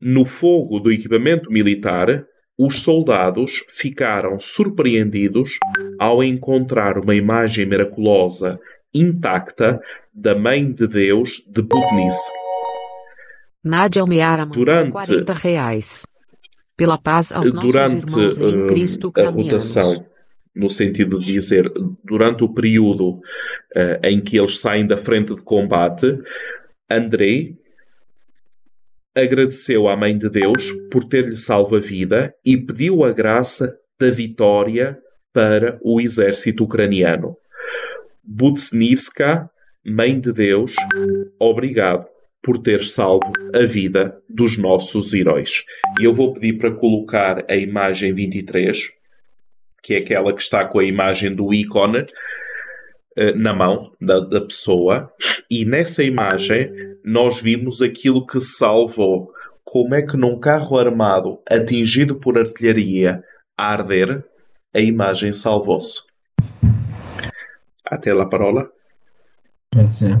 No fogo do equipamento militar, os soldados ficaram surpreendidos ao encontrar uma imagem miraculosa intacta da Mãe de Deus de Budnivsk. Nádia Almeara durante 40 reais. Pela paz aos durante nossos irmãos em eh, Cristo a rotação, no sentido de dizer, durante o período uh, em que eles saem da frente de combate, Andrei agradeceu à Mãe de Deus por ter-lhe salvo a vida e pediu a graça da vitória para o exército ucraniano. Butsnivska, Mãe de Deus, obrigado por ter salvo a vida dos nossos heróis. E eu vou pedir para colocar a imagem 23, que é aquela que está com a imagem do ícone eh, na mão da, da pessoa, e nessa imagem nós vimos aquilo que salvou. Como é que num carro armado atingido por artilharia a arder, a imagem salvou-se? Até la parola. Grazie.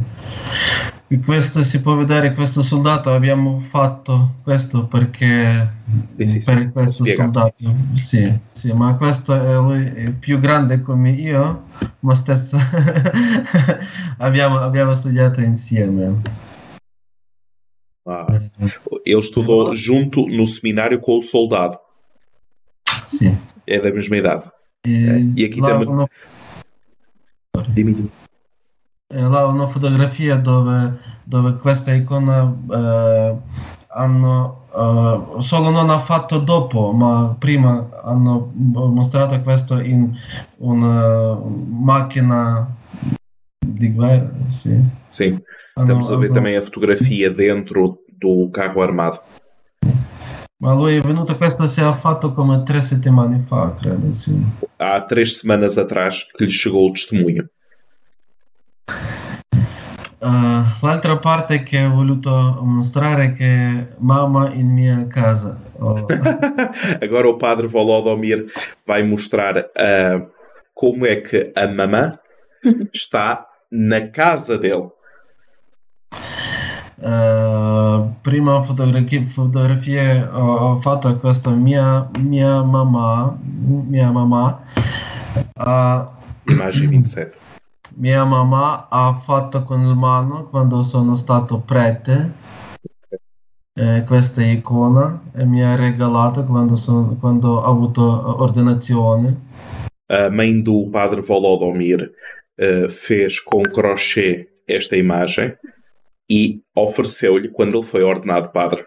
E questo si può vedere, questo soldato abbiamo fatto questo perché sì, sì, per questo spiega. soldato, sì, sì, ma questo è lui è più grande come io, ma stesso abbiamo, abbiamo studiato insieme. Ah, ele estudou junto no seminário com o soldado. Sì. É da mesma idade. E, E aqui também. dimmi. Eh, là ho una fotografia dove, dove questa icona eh, hanno eh, solo non ha fatto dopo, ma prima hanno mostrato questo in una macchina di guerra. Sì. Sim. Hanno- Estamos a ver também a fotografia dentro do carro armado. Ma lui è venuto, questo si è fatto come tre settimane fa, credo. Há três semanas atrás que lhe chegou o testemunho. Eh, l'altra parte che ho voluto mostrare è che mamma in mia casa. Oh, Agora o padre Volodomir vai mostrar ah, como é que a mamã está na casa dele. Eh, prima fotografia, fotografie ho, ho fatto questa mia, mia mamma, mia mamma, ha- Imagem 27. mia mamma ha fatto con il mano quando sono stato prete eh, questa icona e mi ha regalato quando, sono, quando ho avuto ordinazione. A mãe do padre Volodomir ah, fez com crochê esta imagem e ofereceu-lhe quando ele foi ordenado padre.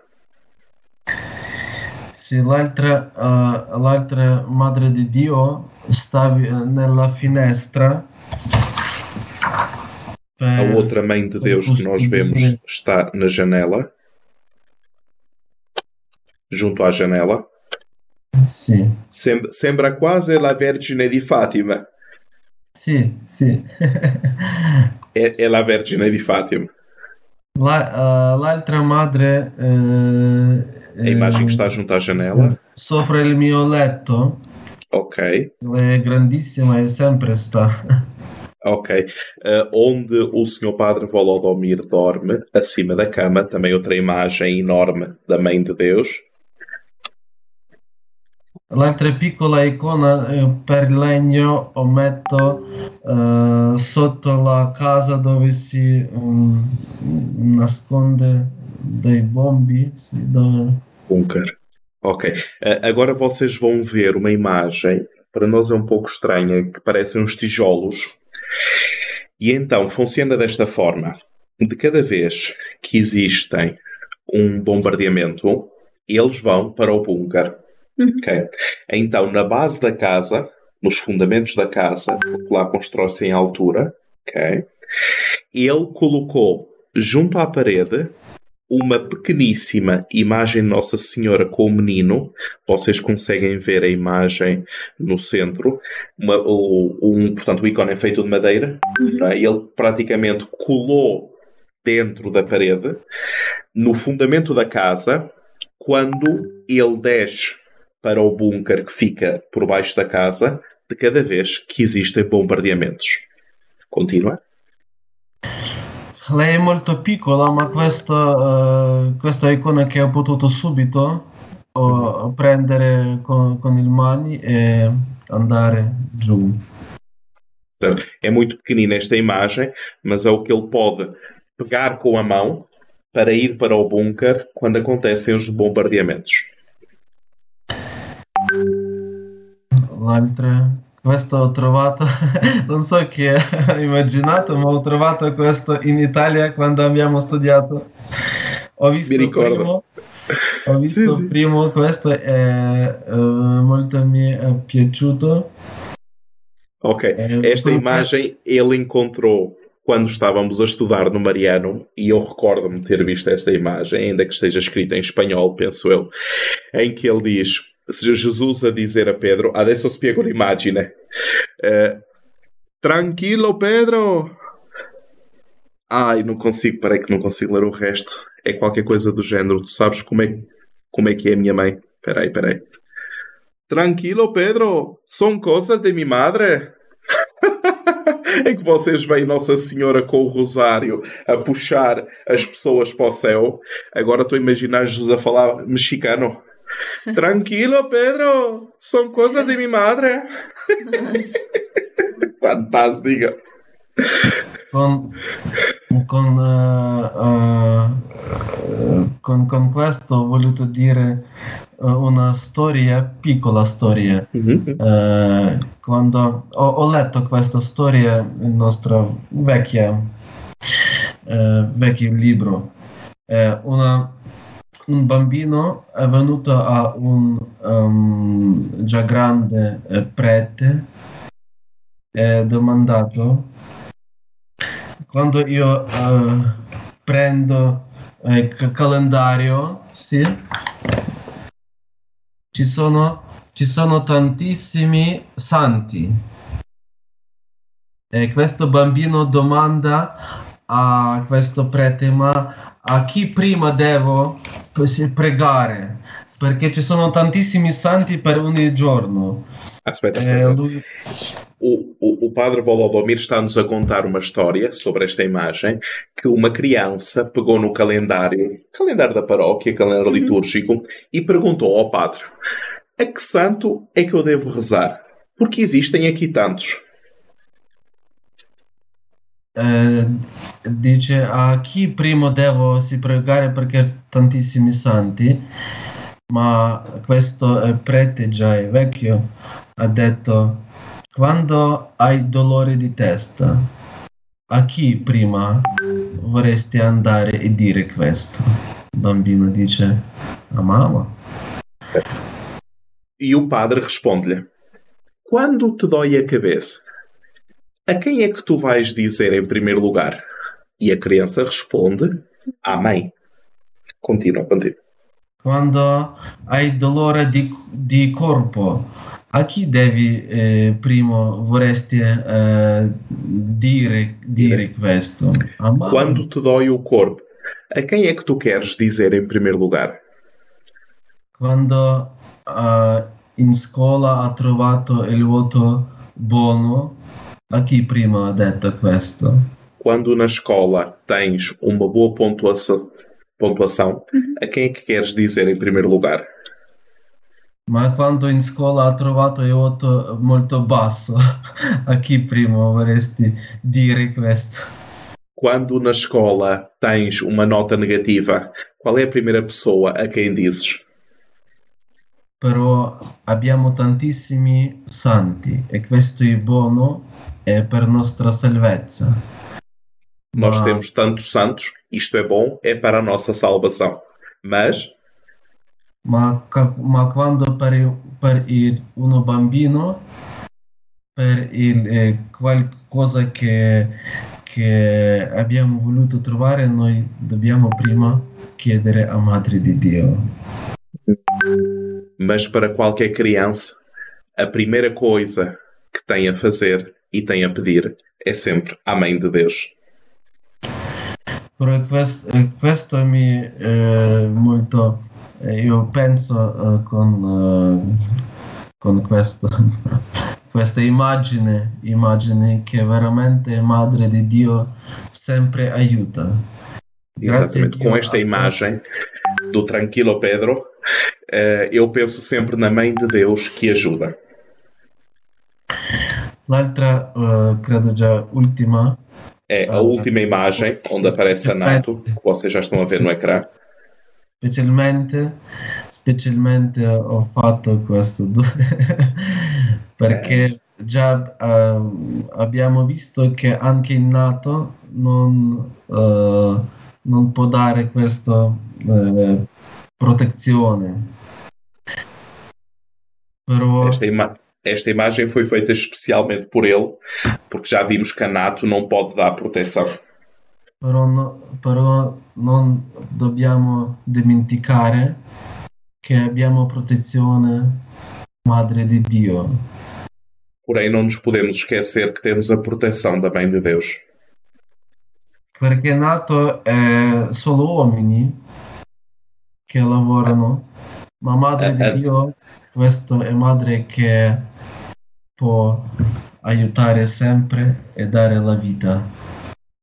Sì, l'altra, eh, l'altra Madre di Dio sta eh, nella finestra. A outra mãe de Deus que nós vemos está na janela, junto à janela. Sì, Sem- sembra quase la Vergine di Fatima. sì, sì. É, é la Vergine di Fatima. La- eh, l'altra madre eh, A imagem que eh, está junto à janela. sopra il mio letto, Ok, lei è grandissima e sempre sta. ok. Eh, onde o senhor Padre Volodomir dorme, acima da cama, também outra imagem enorme da Mãe de Deus. L'altra piccola icona per legno o metto eh, sotto la casa dove si mm, nasconde dei bombi, sì, dove... Bunker. Ok. Eh, agora vocês vão ver uma imagem, para nós é um pouco estranha, que parecem uns tijolos. E então funciona desta forma. De cada vez que existem um bombardeamento, eles vão para o bunker. Ok. Então, na base da casa, nos fundamentos da casa, porque lá constrói-se em altura, ok? Ele colocou junto à parede uma pequeníssima imagem de Nossa Senhora com o menino. Vocês conseguem ver a imagem no centro. Uma, o, um, portanto, o ícone é feito de madeira. Uhum. É? Ele praticamente colou dentro da parede. No fundamento da casa, quando ele desce para o bunker que fica por baixo da casa, de cada vez que existem bombardeamentos. Continua. Lei molto piccola, ma questa, uh, questa icona che ho potuto subito uh, prendere con, con il mani e andare giù. É muito pequenina esta imagem, mas é o que ele pode pegar com a mão para ir para o bunker quando acontecem os bombardeamentos. L'altra Questo ho trovato, non so chi ha immaginato, ma ho trovato questo in Italia quando abbiamo studiato. Ho visto Mi ricordo. Primo, ho visto sì, primo sì. questo e uh, molto mi è piaciuto. Ok, esta imagem ele encontrou quando estávamos a estudar no Mariano, e eu recordo-me ter visto esta imagem, ainda que esteja escrita em espanhol, penso eu, em que ele diz Jesus a dizer a Pedro, adesso spiego l'immagine. Eh, tranquilo Pedro! Ai, não consigo, peraí que não consigo ler o resto. É qualquer coisa do género. Tu sabes como é, como é que é a minha mãe? Peraí, peraí. Tranquilo Pedro, são coisas de minha madre. em que vocês veem Nossa Senhora com o rosário a puxar as pessoas para o céu. Agora estou a imaginar Jesus a falar mexicano. Tranquilo, Pedro. Son cosas de mi madre. Fantastica. Con, con, uh, uh, con, con, questo ho voluto dire uh, una storia, piccola storia. Mm-hmm. quando ho, ho, letto questa storia in nostro vecchio, vecchio libro, una un bambino è venuto a un um, già grande eh, prete e domandato quando io uh, prendo il eh, calendario sì, ci sono, ci sono tantissimi santi. E questo bambino domanda a questo prete ma a chi prima devo pregare perché ci sono tantissimi santi per ogni giorno. Aspetta, aspetta. Lui... O, o, o padre Volodomir está-nos a contar uma história sobre esta imagem que uma criança pegou no calendário, calendário da paróquia, calendário uhum. litúrgico, e perguntou ao padre: a que santo é que eu devo rezar? Porque existem aqui tantos. Dice a chi primo devo si pregare perché tantissimi santi, ma questo prete già è vecchio, ha detto quando hai dolore di testa, a chi prima vorresti andare e dire questo? Il bambino dice a mamma. E o padre risponde-lhe: Quando te dói a cabeça? A quem é que tu vais dizer em primeiro lugar? E a criança responde: à mãe. Continua, continua. Quando hai dolore di, di corpo, a chi devi eh, primo vorresti eh, dire, dire questo? Quando te dói o corpo, a quem é que tu queres dizer em primeiro lugar? Quando uh, in scuola ha trovato il voto buono, Aqui prima ha detto questo. Quando na escola tens uma boa pontuação, pontuação uhum. a quem é que queres dizer em primeiro lugar? Ma quando in scuola ha trovato il voto molto basso, a chi prima vorresti dire questo? Quando na escola tens uma nota negativa, qual é a primeira pessoa a quem dizes? Però abbiamo tantissimi santi e questo è buono é para nossa salvezza. Nós Mas... temos tantos santos, isto é bom, é para a nossa salvação. Mas. Ma, ma quando per, per il uno bambino, per il, eh, qualcosa che, che abbiamo voluto trovare, noi dobbiamo prima chiedere a Madre di Dio. Mas para qualquer criança, a primeira coisa que tem a fazer e tem a pedir é sempre a Mãe de Deus. Questo, questo mi eh, molto, eh, io penso eh, con, con questo questa immagine, immagine che veramente Madre di Dio sempre aiuta. Exatamente, com esta imagem do Tranquilo Pedro, uh, eu penso sempre na Mãe de Deus que ajuda. L'altra, uh, credo già ultima. É a uh, última imagem onde aparece a Nato, que vocês já estão a ver no ecrã. Specialmente, specialmente ho fatto questo perché eh. già uh, abbiamo visto che anche il nato non, non può dare questa protezione. Però... Esta, ima esta imagem foi feita especialmente por ele, porque já vimos que a NATO não pode dar proteção. Però, no, però non dobbiamo dimenticare che abbiamo protezione Madre di Dio. Porém, não nos podemos esquecer que temos a proteção da Mãe de Deus. Perché nato è solo uomini che lavorano, ma Madre di Dio, questa è Madre che può aiutare sempre e dare la vita.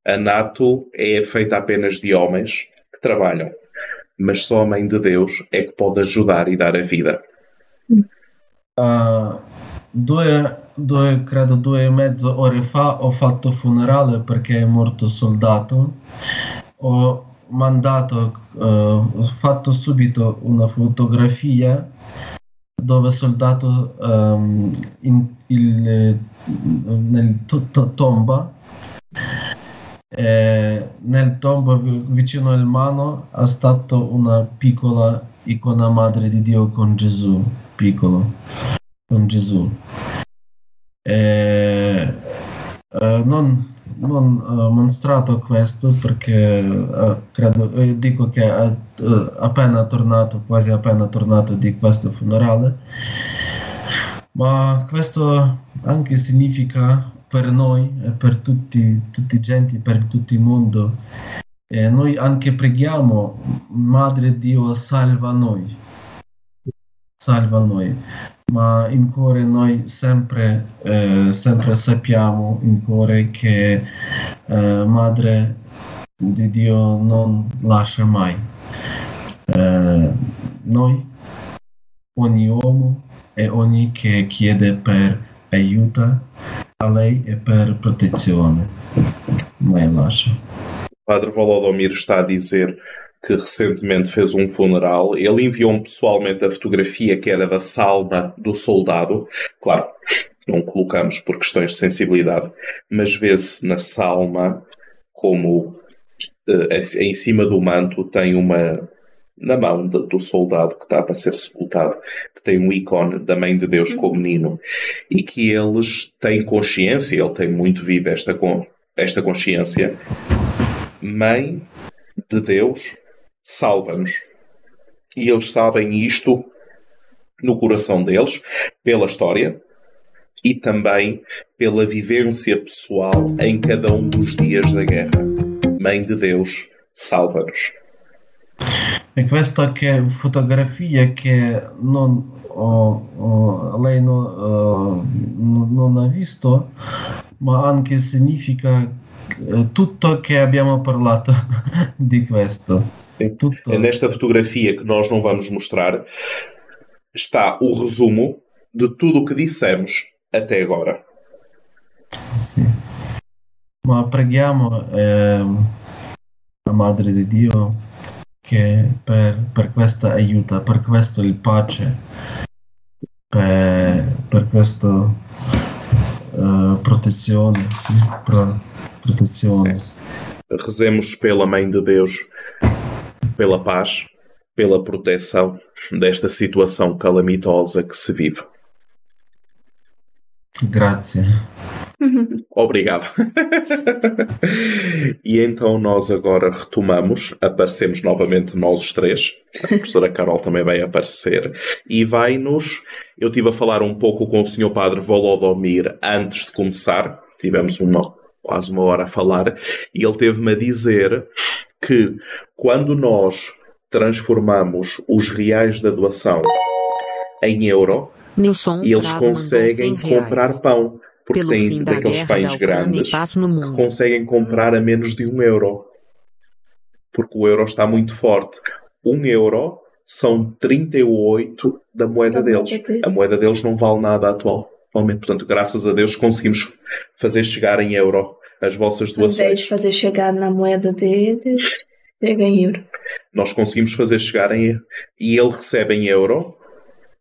A NATO é feita apenas de homens que trabalham, mas só a Mãe de Deus é que pode ajudar e dar a vida. Uh, due, due, credo due e mezzo ore fa ho fatto funerale perché è morto soldato. Ho mandato, uh, ho fatto subito una fotografia dove soldato um, in, il, nel to, to, tomba e nel tombo vicino al mano ha stato una piccola icona madre di Dio con Gesù piccolo con Gesù. E, uh, non, non uh, mostrato questo perché uh, credo, io dico che è appena tornato, quasi appena tornato di questo funerale, ma questo anche significa per noi e per tutti, tutti i genti, per tutto il mondo. E noi anche preghiamo, Madre Dio, salva noi. Salva noi ma in cuore noi sempre, eh, sempre sappiamo in cuore che eh, Madre di Dio non lascia mai. Eh, noi, ogni uomo e ogni che chiede per aiuto a lei e per protezione, mai lascia. Padre Volodomir está a dizer que recentemente fez um funeral. Ele enviou-me pessoalmente a fotografia que era da salma do soldado. Claro, não colocamos por questões de sensibilidade, mas vê-se na salma como uh, em cima do manto tem uma na mão de, do soldado que está para ser sepultado, que tem um ícone da Mãe de Deus como menino, e que eles têm consciência, ele tem muito viva esta, esta consciência, Mãe de Deus salva-nos. E eles sabem isto no coração deles, pela história e também pela vivência pessoal em cada um dos dias da guerra. Mãe de Deus, salva-nos. E questa che fotografia che non, oh, oh, lei non, oh, non visto, ma anche significa tutto che abbiamo parlato di questo. É nesta fotografia que nós não vamos mostrar está o resumo de tudo o que dissemos até agora. Sì. Ma preghiamo eh, la Madre di Dio che per, per questa aiuta, per questo il pace, per, per questo uh, protezione, sì, pro, protezione. Rezemos pela Mãe de Deus pela paz, pela proteção desta situação calamitosa que se vive. Grazie. Obrigado. e então nós agora retomamos, aparecemos novamente nós os três. A professora Carol também vai aparecer e vai-nos. Eu estive a falar um pouco com o Sr. Padre Volodomir antes de começar. Tivemos uma, quase uma hora a falar e ele teve-me a dizer que quando nós transformamos os reais da doação em euro, Nilson, eles conseguem comprar pão porque Pelo tem daqueles pães grandes que conseguem comprar a menos de um euro. Porque o euro está muito forte. Um euro são 38 da moeda, da deles. moeda deles. A moeda deles não vale nada atualmente. Portanto, graças a Deus conseguimos fazer chegar em euro as vossas doações. Ao invés de fazer chegar na moeda deles, pega em euro. Nós conseguimos fazer chegar em e ele recebe em euro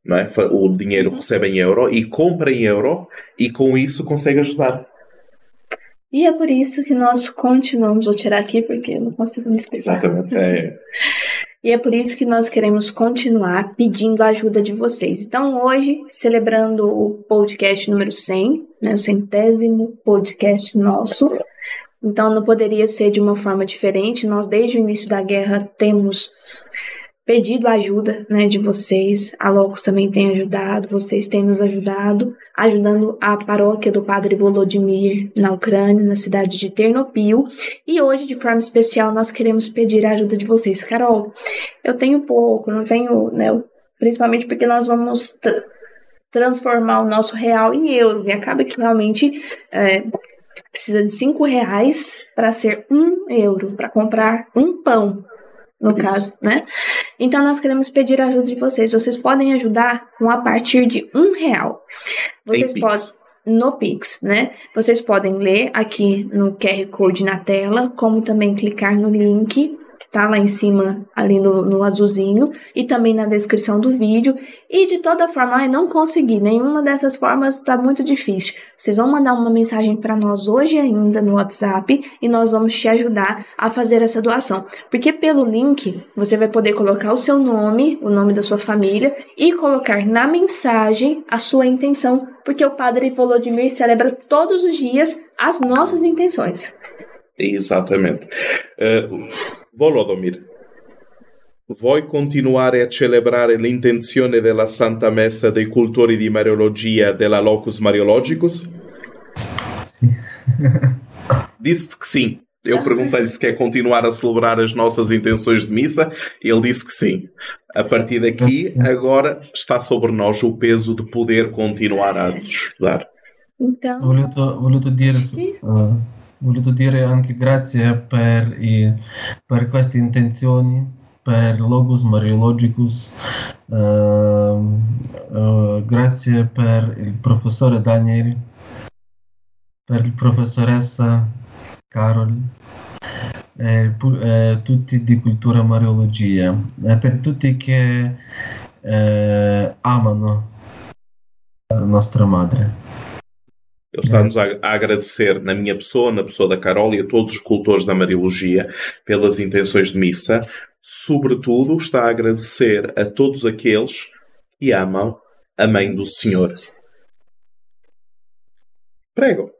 não é? O dinheiro recebe em euro e compra em euro e com isso consegue ajudar. E é por isso que nós continuamos, vou tirar aqui porque eu não consigo me explicar. Exatamente. É. E é por isso que nós queremos continuar pedindo a ajuda de vocês. Então, hoje, celebrando o podcast número 100, né, o centésimo podcast nosso. Então, não poderia ser de uma forma diferente. Nós, desde o início da guerra, temos pedido ajuda né, de vocês. A Locos também tem ajudado, vocês têm nos ajudado, ajudando a paróquia do Padre Volodymyr na Ucrânia, na cidade de Ternopil. E hoje, de forma especial, nós queremos pedir a ajuda de vocês. Carol, eu tenho pouco, não tenho, né? Principalmente porque nós vamos transformar o nosso real em euro. E acaba que realmente é, precisa de cinco reais para ser um euro, para comprar um pão no Isso. caso, né? Então nós queremos pedir a ajuda de vocês. Vocês podem ajudar com a partir de um real. Vocês podem no Pix, né? Vocês podem ler aqui no QR Code na tela, como também clicar no link tá lá em cima, ali no, no azulzinho, e também na descrição do vídeo. E de toda forma, ai, não consegui, nenhuma dessas formas está muito difícil. Vocês vão mandar uma mensagem para nós hoje ainda no WhatsApp e nós vamos te ajudar a fazer essa doação. Porque pelo link você vai poder colocar o seu nome, o nome da sua família e colocar na mensagem a sua intenção, porque o Padre Volodymyr celebra todos os dias as nossas intenções. Exatamente. Uh, Volodomir, vuoi continuare a celebrare l'intenzione della Santa Messa dei cultori di Mariologia della Locus Mariologicus? Sim. Disse que sim. Eu perguntei-lhe se quer continuar a celebrar as nossas intenções de missa. Ele disse que sim. A partir daqui, agora está sobre nós o peso de poder continuar a estudar. Então. Voluto, voluto dire. Uh, voluto dire anche grazie per, i, per queste intenzioni, per Logos Mariologicus, uh, uh, grazie per il professore Daniel, per il professoressa Carol, e eh, tutti di cultura Mariologia, e per tutti che eh, amano la nostra madre. Ele está-nos a, a, agradecer na minha pessoa, na pessoa da Carol e a todos os cultores da Mariologia pelas intenções de missa. Sobretudo, está a agradecer a todos aqueles que amam a Mãe do Senhor. Prego.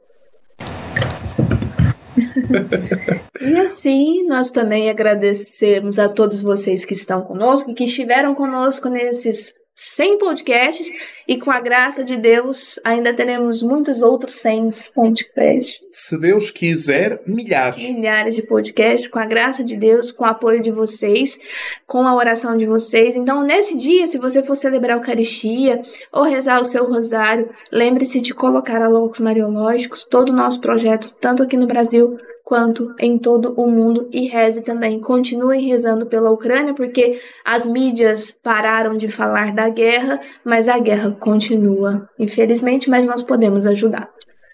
e assim, nós também agradecemos a todos vocês que estão conosco, que estiveram conosco nesses 100 podcasts e com a graça de Deus ainda teremos muitos outros 100 podcasts. Se Deus quiser, milhares. Milhares de podcasts com a graça de Deus, com o apoio de vocês, com a oração de vocês. Então, nesse dia, se você for celebrar a Eucaristia ou rezar o seu rosário, lembre-se de colocar a Loucos Mariológicos, todo o nosso projeto, tanto aqui no Brasil quanto em todo o mundo e reze também. Continuem rezando pela Ucrânia, porque as mídias pararam de falar da guerra, mas a guerra continua, infelizmente, mas nós podemos ajudar.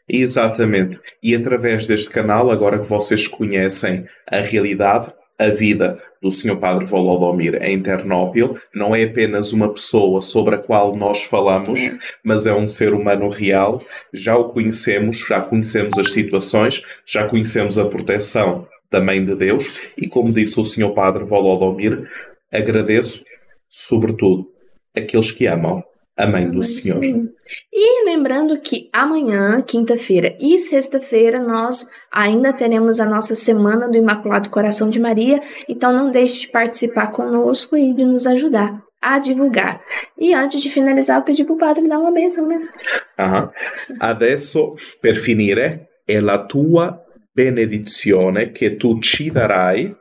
Exatamente. E através deste canal, agora que vocês conhecem a realidade, a vida do Sr. Padre Volodomir em Ternópil não é apenas uma pessoa sobre a qual nós falamos, mas é um ser humano real. Já o conhecemos, já conhecemos as situações, já conhecemos a proteção da Mãe de Deus e, como disse o Sr. Padre Volodomir, agradeço, sobretudo, aqueles que amam a mãe do Senhor. Sim. E lembrando que amanhã, quinta-feira e sexta-feira, nós ainda teremos a nossa Semana do Imaculado Coração de Maria, então não deixe de participar conosco e de nos ajudar a divulgar. E antes de finalizar, eu pedi para o padre dar uma benção, né? Uh-huh. Adesso, per finire, è la tua benedizione che tu ci darai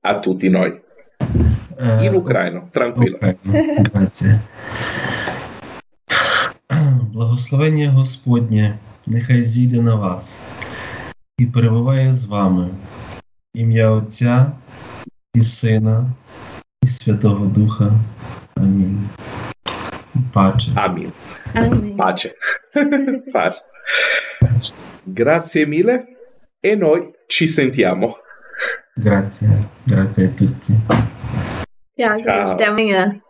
a tutti noi. Uh, In ucraino, tranquillo. Okay. Grazie. Благословення Господнє, нехай зійде на вас і перебуває з вами, ім'я Отця і Сина, і Святого Духа. Амінь. Pace. Amin. Amin. Pace. Pace. Grazie mille e noi ci sentiamo. Grazie, grazie a tutti. Ciao, Ciao. até amanhã.